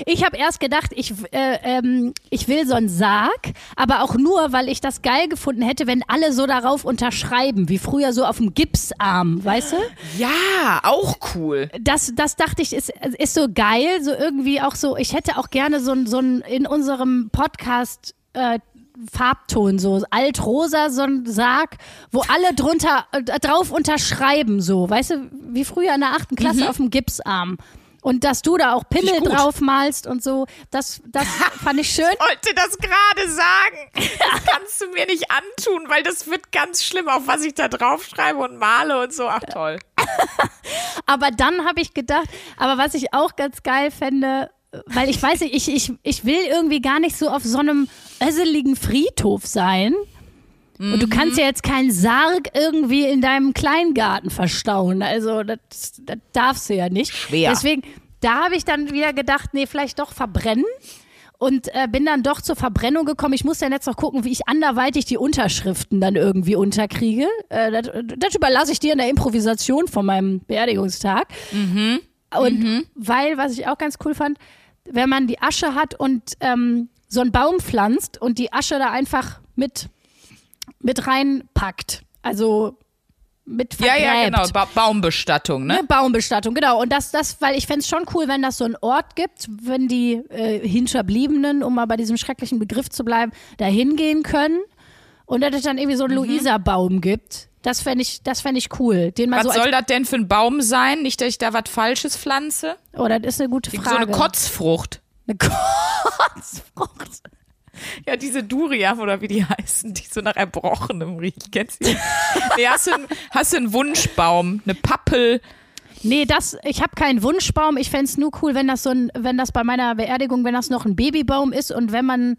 Ich habe erst gedacht, ich, äh, ähm, ich will so einen Sarg, aber auch nur, weil ich das geil gefunden hätte, wenn alle so darauf unterschreiben, wie früher so auf dem Gipsarm, weißt du? Ja, auch cool. Das, das dachte ich, ist, ist so geil, so irgendwie auch so, ich hätte auch gerne so ein, so ein in unserem Podcast äh, Farbton, so altrosa, so ein Sarg, wo alle drunter äh, drauf unterschreiben, so, weißt du, wie früher in der achten Klasse auf dem Gipsarm. Und dass du da auch Pimmel draufmalst und so, das, das fand ich schön. Ich wollte das gerade sagen. Das kannst du mir nicht antun, weil das wird ganz schlimm, auf was ich da draufschreibe und male und so. Ach toll. Aber dann habe ich gedacht, aber was ich auch ganz geil fände, weil ich weiß nicht, ich, ich, ich will irgendwie gar nicht so auf so einem össeligen Friedhof sein. Und du kannst ja jetzt keinen Sarg irgendwie in deinem Kleingarten verstauen. Also das, das darfst du ja nicht. Schwer. Deswegen, da habe ich dann wieder gedacht, nee, vielleicht doch verbrennen. Und äh, bin dann doch zur Verbrennung gekommen. Ich muss dann jetzt noch gucken, wie ich anderweitig die Unterschriften dann irgendwie unterkriege. Äh, das, das überlasse ich dir in der Improvisation von meinem Beerdigungstag. Und weil, was ich auch ganz cool fand, wenn man die Asche hat und ähm, so einen Baum pflanzt und die Asche da einfach mit, mit reinpackt. Also mit Ja, vergräbt. ja, genau. Ba Baumbestattung, ne? Eine Baumbestattung, genau. Und das, das, weil ich fände es schon cool, wenn das so einen Ort gibt, wenn die äh, Hinterbliebenen, um mal bei diesem schrecklichen Begriff zu bleiben, da hingehen können. Und dass es dann irgendwie so Mhm. einen Luisa-Baum gibt. Das fände ich, das fänd ich cool. Den man Was so soll das denn für ein Baum sein? Nicht, dass ich da was Falsches pflanze? Oh, das ist eine gute So Frage. eine Kotzfrucht. Eine Kotzfrucht. Ja, diese Durian oder wie die heißen, die so nach Erbrochenem riechen. Kennst du? Nee, hast du, einen, hast du einen Wunschbaum, eine Pappel? Nee, das, ich habe keinen Wunschbaum. Ich fänd's nur cool, wenn das so ein, wenn das bei meiner Beerdigung, wenn das noch ein Babybaum ist und wenn man,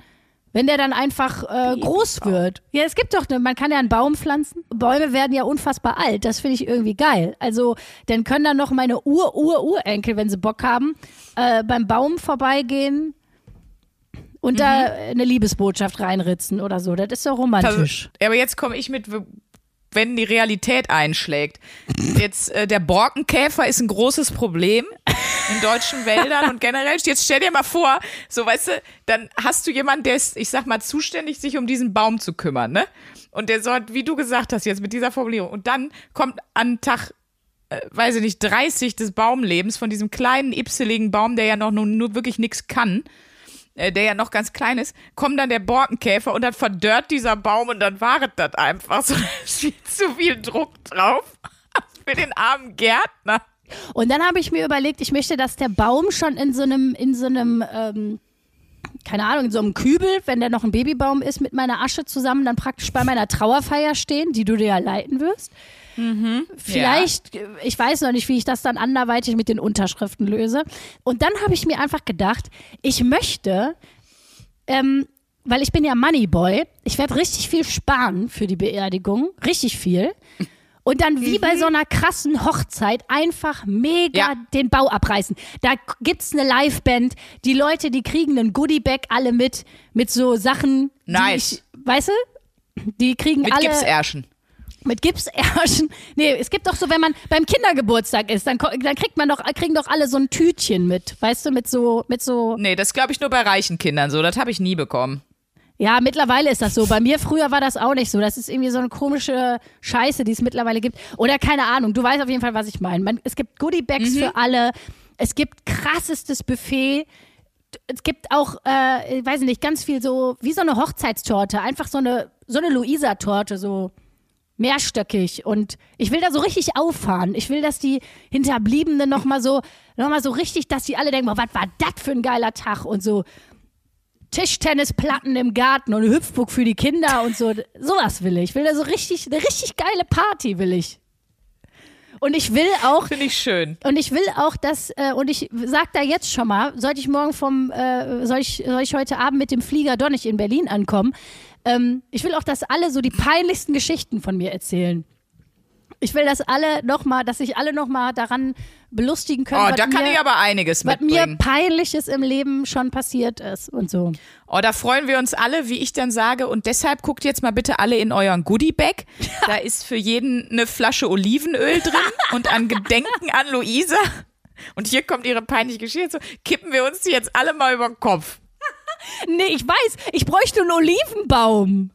wenn der dann einfach äh, groß wird. Ja, es gibt doch, ne, man kann ja einen Baum pflanzen. Bäume werden ja unfassbar alt. Das finde ich irgendwie geil. Also, dann können dann noch meine Ur-Ur-Urenkel, wenn sie Bock haben, äh, beim Baum vorbeigehen und da eine Liebesbotschaft reinritzen oder so. Das ist doch romantisch. Aber jetzt komme ich mit, wenn die Realität einschlägt. Jetzt, äh, der Borkenkäfer ist ein großes Problem in deutschen Wäldern und generell. Jetzt stell dir mal vor, so weißt du, dann hast du jemanden, der ist, ich sag mal, zuständig, sich um diesen Baum zu kümmern, ne? Und der soll, wie du gesagt hast, jetzt mit dieser Formulierung. Und dann kommt an Tag äh, weiß ich nicht, 30 des Baumlebens von diesem kleinen, ipseligen Baum, der ja noch nur, nur wirklich nichts kann, äh, der ja noch ganz klein ist, kommt dann der Borkenkäfer und dann verdörrt dieser Baum und dann war es das einfach. So, ist viel zu viel Druck drauf für den armen Gärtner. Und dann habe ich mir überlegt, ich möchte, dass der Baum schon in so einem, in so einem, ähm, keine Ahnung, in so einem Kübel, wenn der noch ein Babybaum ist, mit meiner Asche zusammen dann praktisch bei meiner Trauerfeier stehen, die du dir ja leiten wirst. Vielleicht, ich weiß noch nicht, wie ich das dann anderweitig mit den Unterschriften löse. Und dann habe ich mir einfach gedacht, ich möchte, ähm, weil ich bin ja Moneyboy, ich werde richtig viel sparen für die Beerdigung, richtig viel. Und dann wie bei so einer krassen Hochzeit einfach mega Ja. den Bau abreißen. Da gibt's eine Liveband, die Leute, die kriegen einen Goodiebag alle mit, mit so Sachen, Nice. die ich, weißt du? Die kriegen Mit alle Gipsärschen. Mit Gipsärschen. Nee, es gibt doch so, wenn man beim Kindergeburtstag ist, dann, dann kriegt man doch, kriegen doch alle so ein Tütchen mit, weißt du, mit so, mit so. Nee, das glaube ich nur bei reichen Kindern so. Das habe ich nie bekommen. Ja, mittlerweile ist das so. Bei mir früher war das auch nicht so. Das ist irgendwie so eine komische Scheiße, die es mittlerweile gibt. Oder keine Ahnung. Du weißt auf jeden Fall, was ich meine. Man, es gibt Goodiebags für alle. Es gibt krassestes Buffet. Es gibt auch, äh, ich weiß nicht, ganz viel so, wie so eine Hochzeitstorte. Einfach so eine, so eine Luisa-Torte, so mehrstöckig. Und ich will da so richtig auffahren. Ich will, dass die Hinterbliebenen nochmal so, noch mal so richtig, dass die alle denken, boah, was war das für ein geiler Tag? Und so, Tischtennisplatten im Garten und Hüpfburg für die Kinder und so. Sowas will ich. Ich will da so richtig, eine richtig geile Party will ich. Und ich will auch, Finde ich schön. und ich will auch, dass, äh, und ich sag da jetzt schon mal, sollte ich morgen vom, äh, soll, ich, soll ich heute Abend mit dem Flieger doch nicht in Berlin ankommen, ähm, ich will auch, dass alle so die peinlichsten Geschichten von mir erzählen. Ich will, dass alle nochmal, dass sich alle nochmal daran belustigen können, Oh, was, da kann mir, ich aber einiges was mir mitbringen. peinliches im Leben schon passiert ist und so. Oh, da freuen wir uns alle, wie ich dann sage. Und deshalb guckt jetzt mal bitte alle in euren Goodie-Bag. Da ist für jeden eine Flasche Olivenöl drin und an Gedenken an Luisa. Und hier kommt ihre peinliche Geschichte. So, kippen wir uns die jetzt alle mal über den Kopf. Nee, ich weiß, ich bräuchte einen Olivenbaum.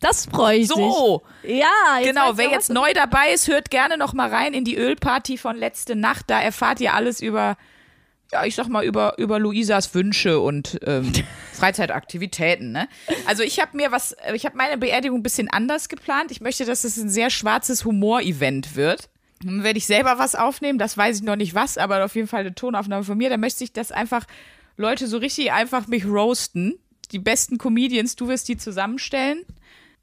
Das bräuchte So, ich. Ja, jetzt genau. Wer jetzt neu dabei ist, hört gerne noch mal rein in die Ölparty von letzte Nacht. Da erfahrt ihr alles über, ja, ich sag mal, über, über Luisas Wünsche und ähm, Freizeitaktivitäten. Ne? Also ich habe mir was, ich habe meine Beerdigung ein bisschen anders geplant. Ich möchte, dass es ein sehr schwarzes Humor-Event wird. Dann werde ich selber was aufnehmen, das weiß ich noch nicht was, aber auf jeden Fall eine Tonaufnahme von mir. Da möchte ich, dass einfach Leute so richtig einfach mich roasten. Die besten Comedians, du wirst die zusammenstellen.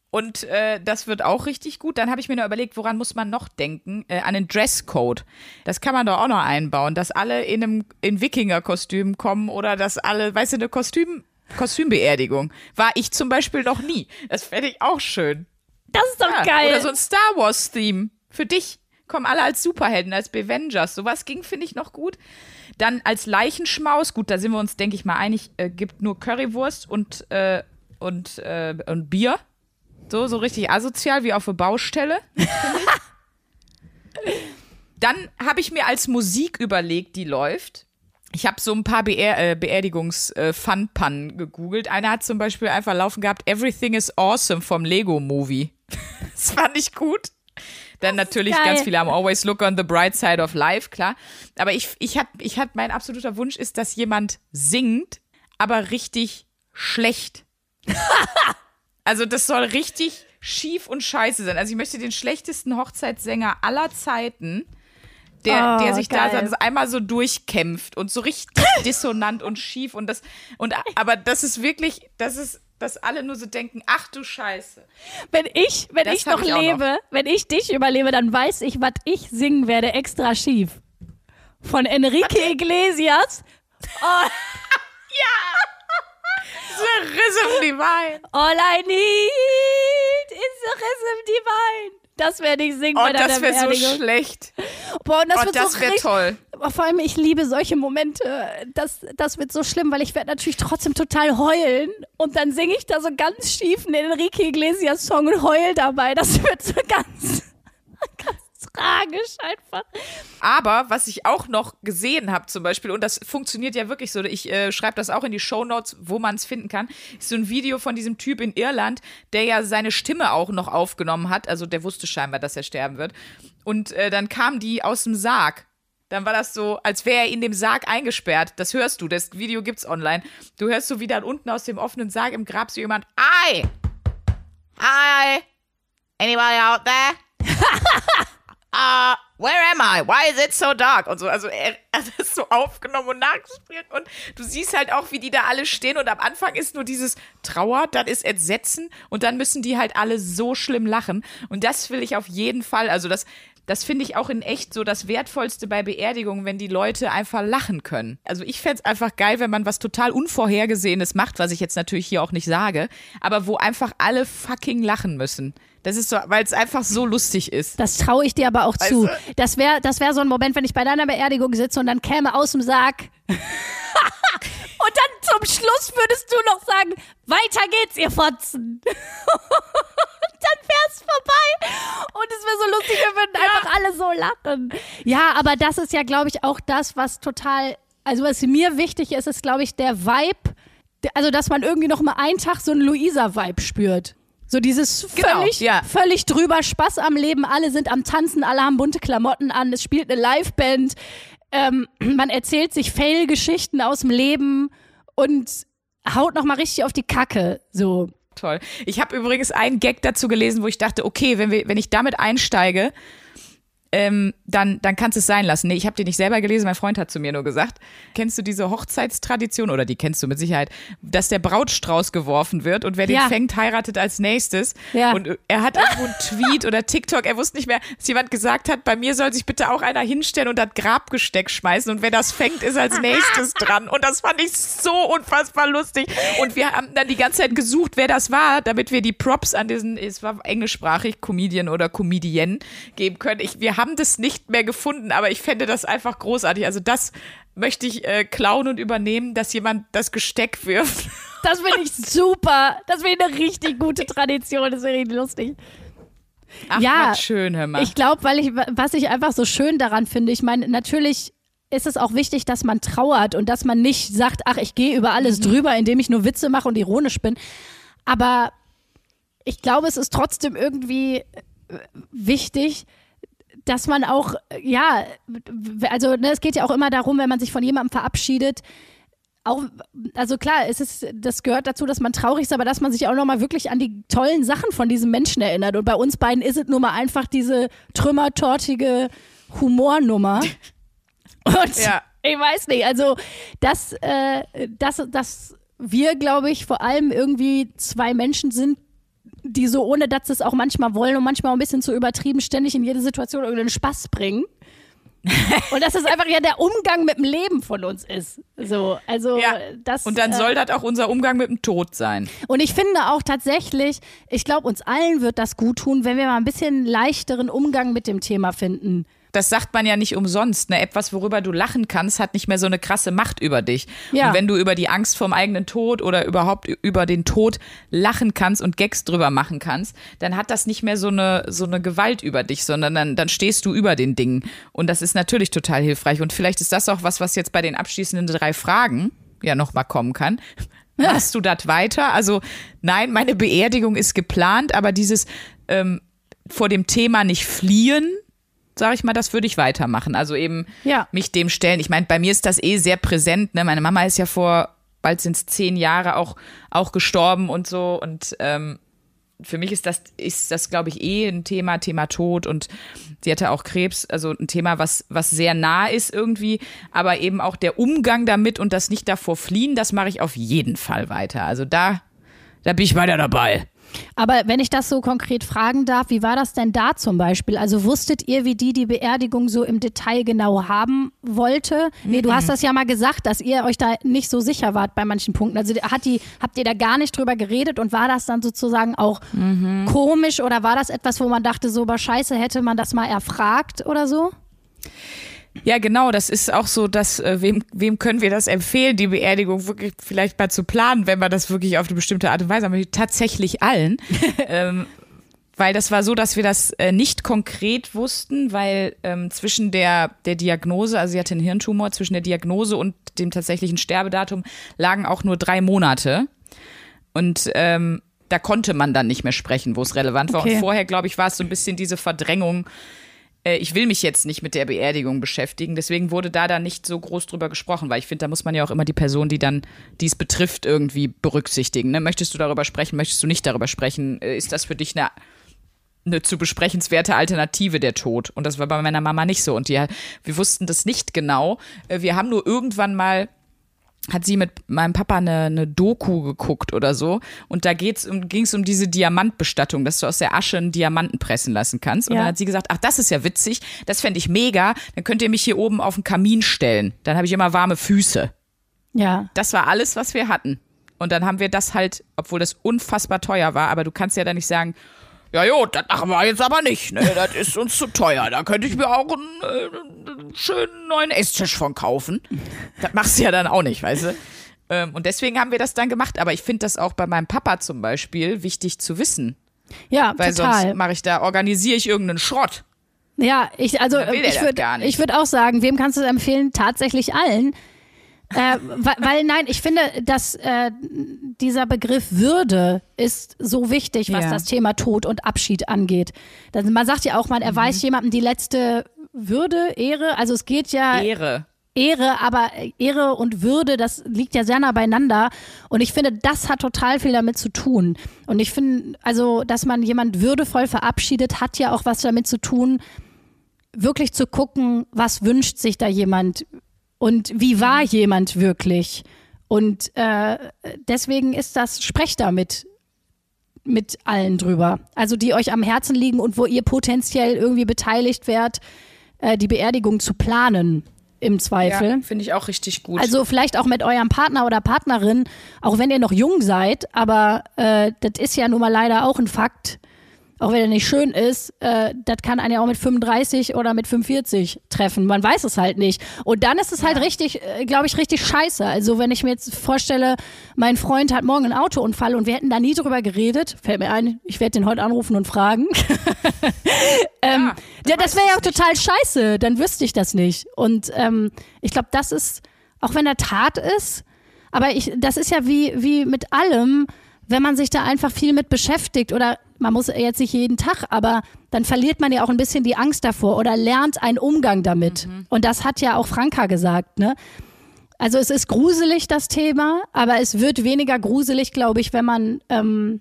Und äh, das wird auch richtig gut. Dann habe ich mir noch überlegt, woran muss man noch denken? Äh, an den Dresscode. Das kann man doch auch noch einbauen, dass alle in einem in Wikinger-Kostüm kommen oder dass alle, weißt du, eine Kostüm, Kostümbeerdigung. War ich zum Beispiel noch nie. Das fände ich auch schön. Das ist doch Ja, geil. Oder so ein Star Wars-Theme. Für dich kommen alle als Superhelden, als Bevengers. Sowas ging, finde ich, noch gut. Dann als Leichenschmaus, gut, da sind wir uns, denke ich mal, einig, äh, gibt nur Currywurst und, äh, und, äh, und Bier. So, so richtig asozial wie auf der Baustelle. Dann habe ich mir als Musik überlegt, die läuft. Ich habe so ein paar Beer äh, Beerdigungs-Fun-Pannen gegoogelt. Einer hat zum Beispiel einfach laufen gehabt, Everything is Awesome vom Lego-Movie. das fand ich gut. Dann natürlich geil. ganz viele haben Always Look on the Bright Side of Life, klar. Aber ich, ich hab, ich hab, mein absoluter Wunsch ist, dass jemand singt, aber richtig schlecht. also das soll richtig schief und scheiße sein. Also ich möchte den schlechtesten Hochzeitssänger aller Zeiten, der, Oh, der sich da geil. so einmal so durchkämpft und so richtig dissonant und schief und das und aber das ist wirklich, das ist, dass alle nur so denken, ach du Scheiße. Wenn ich, wenn Das ich noch ich lebe, wenn ich dich überlebe, dann weiß ich, was ich singen werde extra schief. Von Enrique Iglesias. The Rhythm Divine. All I need is a rhythm divine. Das werde ich singen Oh, bei das wäre so schlecht. Boah, und das Oh, wird das so wäre toll. Vor allem, ich liebe solche Momente. Das, das wird so schlimm, weil ich werde natürlich trotzdem total heulen. Und dann singe ich da so ganz schief einen Enrique Iglesias Song und heul dabei. Das wird so ganz, ganz tragisch einfach. Aber was ich auch noch gesehen habe zum Beispiel, und das funktioniert ja wirklich so, ich äh, schreibe das auch in die Shownotes, wo man es finden kann, ist so ein Video von diesem Typ in Irland, der ja seine Stimme auch noch aufgenommen hat. Also der wusste scheinbar, dass er sterben wird. Und äh, dann kam die aus dem Sarg. Dann war das so, als wäre er in dem Sarg eingesperrt. Das hörst du, das Video gibt's online. Du hörst so, wie dann unten aus dem offenen Sarg im Grab so jemand, Hi! Hi! Anybody out there? uh, where am I? Why is it so dark? Und so, also er hat das so aufgenommen und nachgespielt und du siehst halt auch, wie die da alle stehen und am Anfang ist nur dieses Trauer, dann ist Entsetzen und dann müssen die halt alle so schlimm lachen und das will ich auf jeden Fall, also das das finde ich auch in echt so das Wertvollste bei Beerdigungen, wenn die Leute einfach lachen können. Also ich fände es einfach geil, wenn man was total Unvorhergesehenes macht, was ich jetzt natürlich hier auch nicht sage, aber wo einfach alle fucking lachen müssen. Das ist so, weil es einfach so lustig ist. Das traue ich dir aber auch zu. Weißt Das wäre das wär so ein Moment, wenn ich bei deiner Beerdigung sitze und dann käme aus dem Sarg. und dann zum Schluss würdest du noch sagen, weiter geht's, ihr Fotzen. und dann wär's vorbei. Und es wäre so lustig, wir würden einfach alle so lachen. Ja, aber das ist ja, glaube ich, auch das, was total, also was mir wichtig ist, ist, glaube ich, der Vibe, also dass man irgendwie noch mal einen Tag so einen Luisa-Vibe spürt. So dieses Genau, völlig, ja. völlig drüber Spaß am Leben. Alle sind am Tanzen, alle haben bunte Klamotten an. Es spielt eine Liveband. Ähm, man erzählt sich Fail-Geschichten aus dem Leben und haut noch mal richtig auf die Kacke. So. Toll. Ich habe übrigens einen Gag dazu gelesen, wo ich dachte, okay, wenn, wir, wenn ich damit einsteige, ähm, dann, dann kannst du es sein lassen. Nee, ich habe die nicht selber gelesen, mein Freund hat zu mir nur gesagt. Kennst du diese Hochzeitstradition, oder die kennst du mit Sicherheit, dass der Brautstrauß geworfen wird und wer den Ja. fängt, heiratet als nächstes. Ja. Und er hat irgendwo einen Tweet oder TikTok, er wusste nicht mehr, dass jemand gesagt hat, bei mir soll sich bitte auch einer hinstellen und das Grabgesteck schmeißen und wer das fängt, ist als nächstes dran. Und das fand ich so unfassbar lustig. Und wir haben dann die ganze Zeit gesucht, wer das war, damit wir die Props an diesen, es war englischsprachig, Comedian oder Comedienne geben können. Ich, wir haben das nicht mehr gefunden, aber ich fände das einfach großartig. Also das möchte ich äh, klauen und übernehmen, dass jemand das Gesteck wirft. Das finde ich super. Das finde ich eine richtig gute Tradition. Das finde ich lustig. Ach, Ja, was schön, hör mal. Ich glaube, weil ich, was ich einfach so schön daran finde, ich meine, natürlich ist es auch wichtig, dass man trauert und dass man nicht sagt, ach, ich gehe über alles Mhm. drüber, indem ich nur Witze mache und ironisch bin. Aber ich glaube, es ist trotzdem irgendwie äh, wichtig, dass man auch, ja, also ne, es geht ja auch immer darum, wenn man sich von jemandem verabschiedet, auch, also klar, es ist, das gehört dazu, dass man traurig ist, aber dass man sich auch nochmal wirklich an die tollen Sachen von diesem Menschen erinnert. Und bei uns beiden ist es nun mal einfach diese trümmertortige Humornummer. Und Ja. ich weiß nicht, also dass, äh, dass, dass wir, glaube ich, vor allem irgendwie zwei Menschen sind, die so, ohne dass sie es auch manchmal wollen und manchmal auch ein bisschen zu übertrieben, ständig in jede Situation irgendeinen Spaß bringen. und dass es einfach ja der Umgang mit dem Leben von uns ist. So, also Ja. das. Und dann äh, soll das auch unser Umgang mit dem Tod sein. und ich finde auch tatsächlich, ich glaube, uns allen wird das gut tun, wenn wir mal ein bisschen leichteren Umgang mit dem Thema finden. Das sagt man ja nicht umsonst. Ne? Etwas, worüber du lachen kannst, hat nicht mehr so eine krasse Macht über dich. Ja. Und wenn du über die Angst vorm eigenen Tod oder überhaupt über den Tod lachen kannst und Gags drüber machen kannst, dann hat das nicht mehr so eine, so eine Gewalt über dich, sondern dann, dann stehst du über den Dingen. Und das ist natürlich total hilfreich. Und vielleicht ist das auch was, was jetzt bei den abschließenden drei Fragen ja nochmal kommen kann. Hast du das weiter? Also nein, meine Beerdigung ist geplant, aber dieses ähm, vor dem Thema nicht fliehen, sage ich mal, das würde ich weitermachen. Also eben Ja. mich dem stellen. Ich meine, bei mir ist das eh sehr präsent. Ne? Meine Mama ist ja vor, bald sind es zehn Jahre auch, auch gestorben und so. Und ähm, für mich ist das, ist das, glaube ich, eh ein Thema, Thema Tod und sie hatte auch Krebs, also ein Thema, was, was sehr nah ist irgendwie, aber eben auch der Umgang damit und das nicht davor fliehen, das mache ich auf jeden Fall weiter. Also da, da bin ich weiter dabei. Aber wenn ich das so konkret fragen darf, wie war das denn da zum Beispiel? Also wusstet ihr, wie die die Beerdigung so im Detail genau haben wollte? Nee, du hast das ja mal gesagt, dass ihr euch da nicht so sicher wart bei manchen Punkten. Also hat die, habt ihr da gar nicht drüber geredet und war das dann sozusagen auch komisch oder war das etwas, wo man dachte, so, aber scheiße, hätte man das mal erfragt oder so? Ja, genau, das ist auch so, dass äh, wem, wem können wir das empfehlen, die Beerdigung wirklich vielleicht mal zu planen, wenn man das wirklich auf eine bestimmte Art und Weise macht. Tatsächlich allen. ähm, weil das war so, dass wir das äh, nicht konkret wussten, weil ähm, zwischen der, der Diagnose, also sie hatte einen Hirntumor, zwischen der Diagnose und dem tatsächlichen Sterbedatum lagen auch nur drei Monate. Und ähm, da konnte man dann nicht mehr sprechen, wo es relevant war. Okay. Und vorher, glaube ich, war es so ein bisschen diese Verdrängung, äh, ich will mich jetzt nicht mit der Beerdigung beschäftigen. Deswegen wurde da dann nicht so groß drüber gesprochen, weil ich finde, da muss man ja auch immer die Person, die dann dies betrifft, irgendwie berücksichtigen. Ne? Möchtest du darüber sprechen, möchtest du nicht darüber sprechen? Äh, Ist das für dich eine eine zu besprechenswerte Alternative der Tod. Und das war bei meiner Mama nicht so. Und die, wir wussten das nicht genau. Äh, Wir haben nur irgendwann mal hat sie mit meinem Papa eine, eine Doku geguckt oder so. Und da geht's um, ging es um diese Diamantbestattung, dass du aus der Asche einen Diamanten pressen lassen kannst. Und Ja. dann hat sie gesagt, ach, das ist ja witzig, das fände ich mega. Dann könnt ihr mich hier oben auf den Kamin stellen. Dann habe ich immer warme Füße. Ja. Das war alles, was wir hatten. Und dann haben wir das halt, obwohl das unfassbar teuer war, aber du kannst ja da nicht sagen, ja jo, das machen wir jetzt aber nicht, ne? Das ist uns zu teuer. Da könnte ich mir auch einen, äh, einen schönen neuen Esstisch von kaufen. Das machst du ja dann auch nicht, weißt du? Ähm, und deswegen haben wir das dann gemacht. Aber ich finde das auch bei meinem Papa zum Beispiel wichtig zu wissen. Ja, Weil total. sonst mache ich da, organisiere ich irgendeinen Schrott. Ja, ich, also ich würde ich würd auch sagen, wem kannst du es empfehlen? Tatsächlich allen. Äh, weil, weil nein, ich finde, dass äh, dieser Begriff Würde ist so wichtig, was Ja. das Thema Tod und Abschied angeht. Das, man sagt ja auch, man erweist Mhm. jemandem die letzte Würde, Ehre. Also es geht ja Ehre. Ehre, aber Ehre und Würde, das liegt ja sehr nah beieinander. Und ich finde, das hat total viel damit zu tun. Und ich finde, also, dass man jemand würdevoll verabschiedet, hat ja auch was damit zu tun, wirklich zu gucken, was wünscht sich da jemand und wie war jemand wirklich. Und äh, deswegen ist das, sprecht damit mit allen drüber. Also die euch am Herzen liegen und wo ihr potenziell irgendwie beteiligt werdet, äh, die Beerdigung zu planen im Zweifel. Ja, finde ich auch richtig gut. Also vielleicht auch mit eurem Partner oder Partnerin, auch wenn ihr noch jung seid, aber äh, das ist ja nun mal leider auch ein Fakt auch wenn er nicht schön ist, äh, das kann einen ja auch mit 35 oder mit 45 treffen. Man weiß es halt nicht. Und dann ist es halt richtig, äh, glaube ich, richtig scheiße. Also wenn ich mir jetzt vorstelle, mein Freund hat morgen einen Autounfall und wir hätten da nie drüber geredet, fällt mir ein, ich werde den heute anrufen und fragen. ähm, ja, das wäre ja auch total scheiße. Dann wüsste ich das nicht. Und ähm, ich glaube, das ist, auch wenn er Tat ist, aber ich, das ist ja wie, wie mit allem, wenn man sich da einfach viel mit beschäftigt oder man muss jetzt nicht jeden Tag, aber dann verliert man ja auch ein bisschen die Angst davor oder lernt einen Umgang damit. Mhm. Und das hat ja auch Franka gesagt, ne? Also es ist gruselig, das Thema, aber es wird weniger gruselig, glaube ich, wenn man, ähm,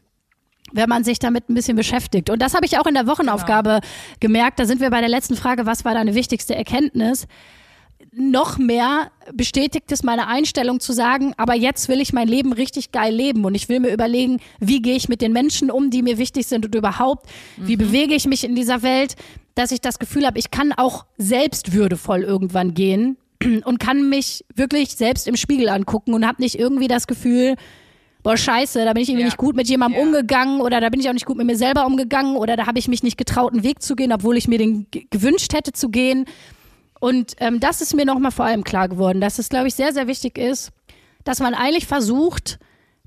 wenn man sich damit ein bisschen beschäftigt. Und das habe ich auch in der Wochenaufgabe genau. gemerkt. Da sind wir bei der letzten Frage, was war deine wichtigste Erkenntnis? Noch mehr bestätigt es meine Einstellung zu sagen, aber jetzt will ich mein Leben richtig geil leben und ich will mir überlegen, wie gehe ich mit den Menschen um, die mir wichtig sind und überhaupt, mhm. wie bewege ich mich in dieser Welt, dass ich das Gefühl habe, ich kann auch selbstwürdevoll irgendwann gehen und kann mich wirklich selbst im Spiegel angucken und habe nicht irgendwie das Gefühl, boah, scheiße, da bin ich irgendwie ja. nicht gut mit jemandem ja. umgegangen oder da bin ich auch nicht gut mit mir selber umgegangen oder da habe ich mich nicht getraut, einen Weg zu gehen, obwohl ich mir den gewünscht hätte zu gehen. Und ähm, das ist mir nochmal vor allem klar geworden, dass es, glaube ich, sehr, sehr wichtig ist, dass man eigentlich versucht,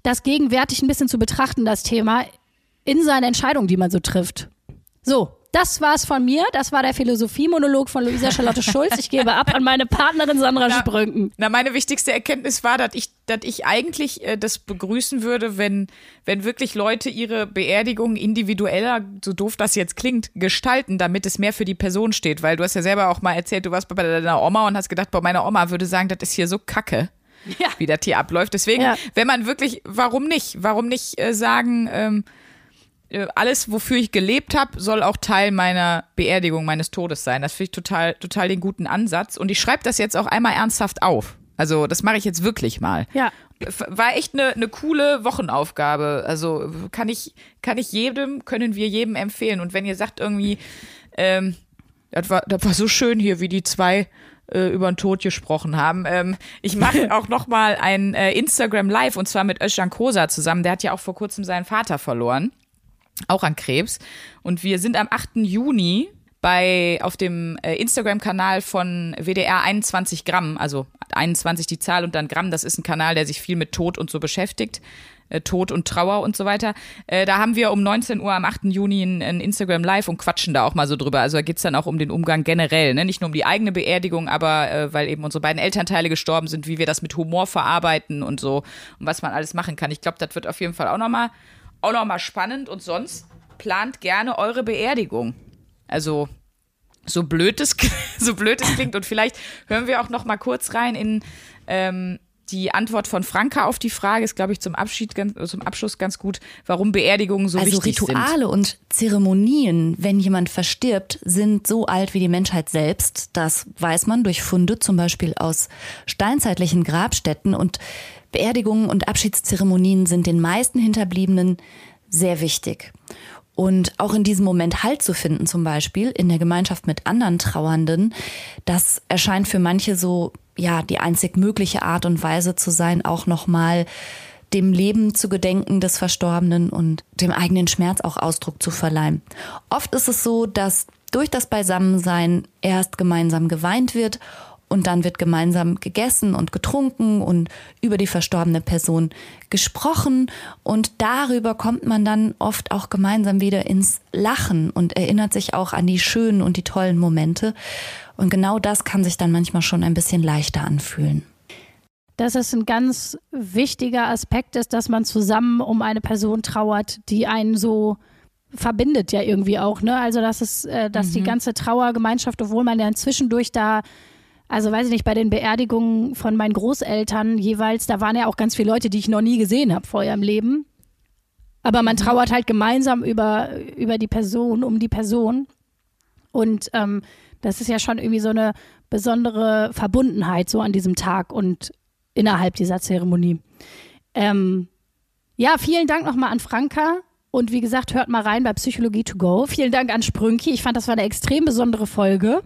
das gegenwärtig ein bisschen zu betrachten, das Thema, in seinen Entscheidungen, die man so trifft. So, das war's von mir. Das war der Philosophie-Monolog von Luisa Charlotte Schulz. Ich gebe ab an meine Partnerin Sandra na, Sprünken. Na, meine wichtigste Erkenntnis war, dass ich, dass ich eigentlich äh, das begrüßen würde, wenn, wenn wirklich Leute ihre Beerdigung individueller, so doof das jetzt klingt, gestalten, damit es mehr für die Person steht. Weil du hast ja selber auch mal erzählt, du warst bei deiner Oma und hast gedacht, bei meiner Oma würde sagen, das ist hier so kacke. Ja. wie das hier abläuft. Deswegen, ja. wenn man wirklich, warum nicht? Warum nicht äh, sagen, ähm, äh, alles, wofür ich gelebt habe, soll auch Teil meiner Beerdigung, meines Todes sein. Das finde ich total, total den guten Ansatz. Und ich schreibe das jetzt auch einmal ernsthaft auf. Also das mache ich jetzt wirklich mal. Ja. War echt eine, eine coole Wochenaufgabe. Also kann ich, kann ich jedem, können wir jedem empfehlen. Und wenn ihr sagt irgendwie, ähm, das war, das war so schön hier, wie die zwei äh, über den Tod gesprochen haben. Ähm, ich mache auch noch mal ein äh, Instagram Live und zwar mit Özcan Kosa zusammen. Der hat ja auch vor kurzem seinen Vater verloren auch an Krebs. Und wir sind am 8. Juni bei auf dem äh, Instagram-Kanal von WDR 21 Gramm, also 21 die Zahl und dann Gramm, das ist ein Kanal, der sich viel mit Tod und so beschäftigt. Äh, Tod und Trauer und so weiter. Äh, da haben wir um 19 Uhr am 8. Juni ein, Instagram Live und quatschen da auch mal so drüber. Also da geht's dann auch um den Umgang generell, ne? nicht nur um die eigene Beerdigung, aber weil eben unsere beiden Elternteile gestorben sind, wie wir das mit Humor verarbeiten und so und was man alles machen kann. Ich glaube, das wird auf jeden Fall auch nochmal auch nochmal spannend und sonst plant gerne eure Beerdigung. Also so blöd es, so blöd es klingt und vielleicht hören wir auch noch mal kurz rein in ähm, die Antwort von Franka auf die Frage ist, glaube ich, zum, Abschied, zum Abschluss ganz gut, warum Beerdigungen so also wichtig sind. Also Rituale und Zeremonien, wenn jemand verstirbt, sind so alt wie die Menschheit selbst. Das weiß man durch Funde zum Beispiel aus steinzeitlichen Grabstätten. Und Beerdigungen und Abschiedszeremonien sind den meisten Hinterbliebenen sehr wichtig. Und auch in diesem Moment Halt zu finden, zum Beispiel in der Gemeinschaft mit anderen Trauernden, das erscheint für manche so, ja, die einzig mögliche Art und Weise zu sein, auch nochmal dem Leben zu gedenken des Verstorbenen und dem eigenen Schmerz auch Ausdruck zu verleihen. Oft ist es so, dass durch das Beisammensein erst gemeinsam geweint wird und dann wird gemeinsam gegessen und getrunken und über die verstorbene Person gesprochen und darüber kommt man dann oft auch gemeinsam wieder ins Lachen und erinnert sich auch an die schönen und die tollen Momente und genau das kann sich dann manchmal schon ein bisschen leichter anfühlen. Dass es ein ganz wichtiger Aspekt ist, dass man zusammen um eine Person trauert, die einen so verbindet ja irgendwie auch, ne? Also dass es, äh, dass mhm. die ganze Trauergemeinschaft, obwohl man ja zwischendurch da also weiß ich nicht, bei den Beerdigungen von meinen Großeltern jeweils, da waren ja auch ganz viele Leute, die ich noch nie gesehen habe vorher im Leben. Aber man mhm. trauert halt gemeinsam über, über die Person, um die Person. Und ähm, Das ist ja schon irgendwie so eine besondere Verbundenheit so an diesem Tag und innerhalb dieser Zeremonie. Ähm, ja, vielen Dank nochmal an Franka. Und wie gesagt, hört mal rein bei Psychologie to go. Vielen Dank an Sprünki. Ich fand, das war eine extrem besondere Folge.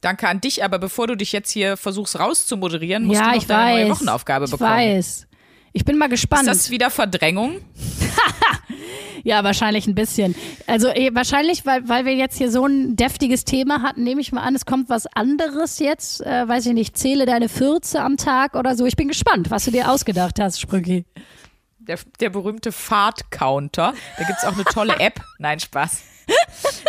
Danke an dich, aber bevor du dich jetzt hier versuchst rauszumoderieren, musst ja, du noch ich deine weiß. neue Wochenaufgabe ich bekommen. weiß. Ich bin mal gespannt. Ist das wieder Verdrängung? Ja, wahrscheinlich ein bisschen. Also eh, wahrscheinlich, weil, weil wir jetzt hier so ein deftiges Thema hatten, nehme ich mal an, es kommt was anderes jetzt. Äh, weiß ich nicht, zähle deine Fürze am Tag oder so. Ich bin gespannt, was du dir ausgedacht hast, Sprünki. Der, der berühmte Fahrt-Counter. Da gibt es auch eine tolle App. Nein, Spaß.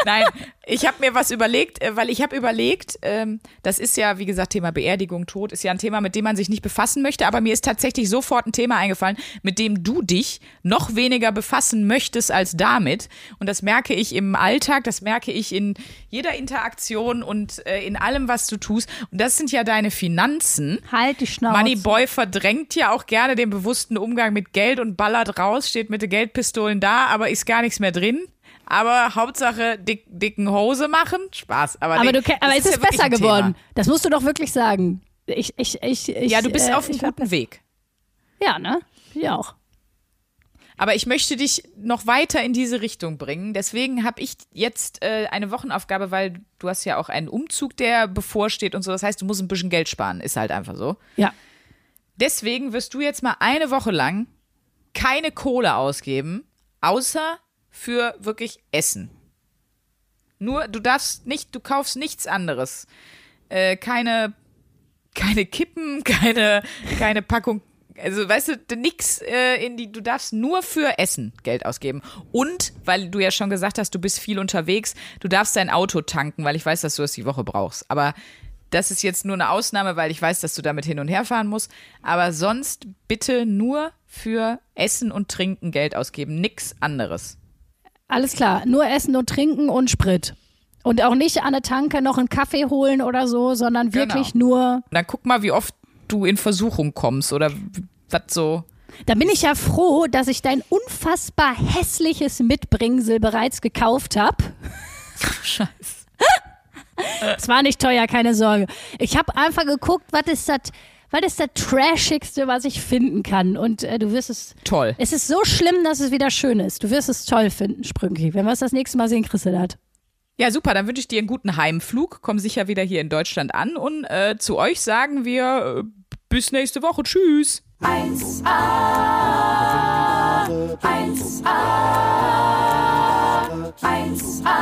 Nein, ich habe mir was überlegt, äh, weil ich habe überlegt, ähm, das ist ja, wie gesagt, Thema Beerdigung, Tod, ist ja ein Thema, mit dem man sich nicht befassen möchte, aber mir ist tatsächlich sofort ein Thema eingefallen, mit dem du dich noch weniger befassen möchtest als damit. Und das merke ich im Alltag, das merke ich in jeder Interaktion und äh, in allem, was du tust. Und das sind ja deine Finanzen. Halt die Schnauze. Moneyboy verdrängt ja auch gerne den bewussten Umgang mit Geld und ballert raus, steht mit den Geldpistolen da, aber ist gar nichts mehr drin. Aber Hauptsache dick, dicken Hose machen. Spaß. Aber, aber nee, du, aber das es ist ja besser Thema. geworden. Das musst du doch wirklich sagen. Ich, ich, ich, ich, Ja, du bist äh, auf einem guten Weg. Ja, ne? Ich auch. Aber ich möchte dich noch weiter in diese Richtung bringen. Deswegen habe ich jetzt äh, eine Wochenaufgabe, weil du hast ja auch einen Umzug, der bevorsteht und so. Das heißt, du musst ein bisschen Geld sparen. Ist halt einfach so. Ja. Deswegen wirst du jetzt mal eine Woche lang keine Kohle ausgeben, außer für wirklich Essen. Nur, du darfst nicht, du kaufst nichts anderes. Äh, keine, keine Kippen, keine, keine Packung. Also, weißt du, nix äh, in die, du darfst nur für Essen Geld ausgeben. Und, weil du ja schon gesagt hast, du bist viel unterwegs, du darfst dein Auto tanken, weil ich weiß, dass du es die Woche brauchst. Aber das ist jetzt nur eine Ausnahme, weil ich weiß, dass du damit hin und her fahren musst. Aber sonst bitte nur für Essen und Trinken Geld ausgeben. Nix anderes. Alles klar. Nur Essen und Trinken und Sprit. Und auch nicht an der Tanke noch einen Kaffee holen oder so, sondern wirklich Genau. nur. Dann guck mal, wie oft du in Versuchung kommst oder was so. Da bin ich ja froh, dass ich dein unfassbar hässliches Mitbringsel bereits gekauft habe. Scheiße. Es war nicht teuer, keine Sorge. Ich habe einfach geguckt, was ist das, ist das Trashigste, was ich finden kann. Und äh, du wirst es. Toll. Es ist so schlimm, dass es wieder schön ist. Du wirst es toll finden, Sprünki. Wenn wir es das nächste Mal sehen, kriegst du das. Ja, super. Dann wünsche ich dir einen guten Heimflug. Komm sicher wieder hier in Deutschland an. Und äh, zu euch sagen wir äh, bis nächste Woche. Tschüss. 1A, 1A, 1A,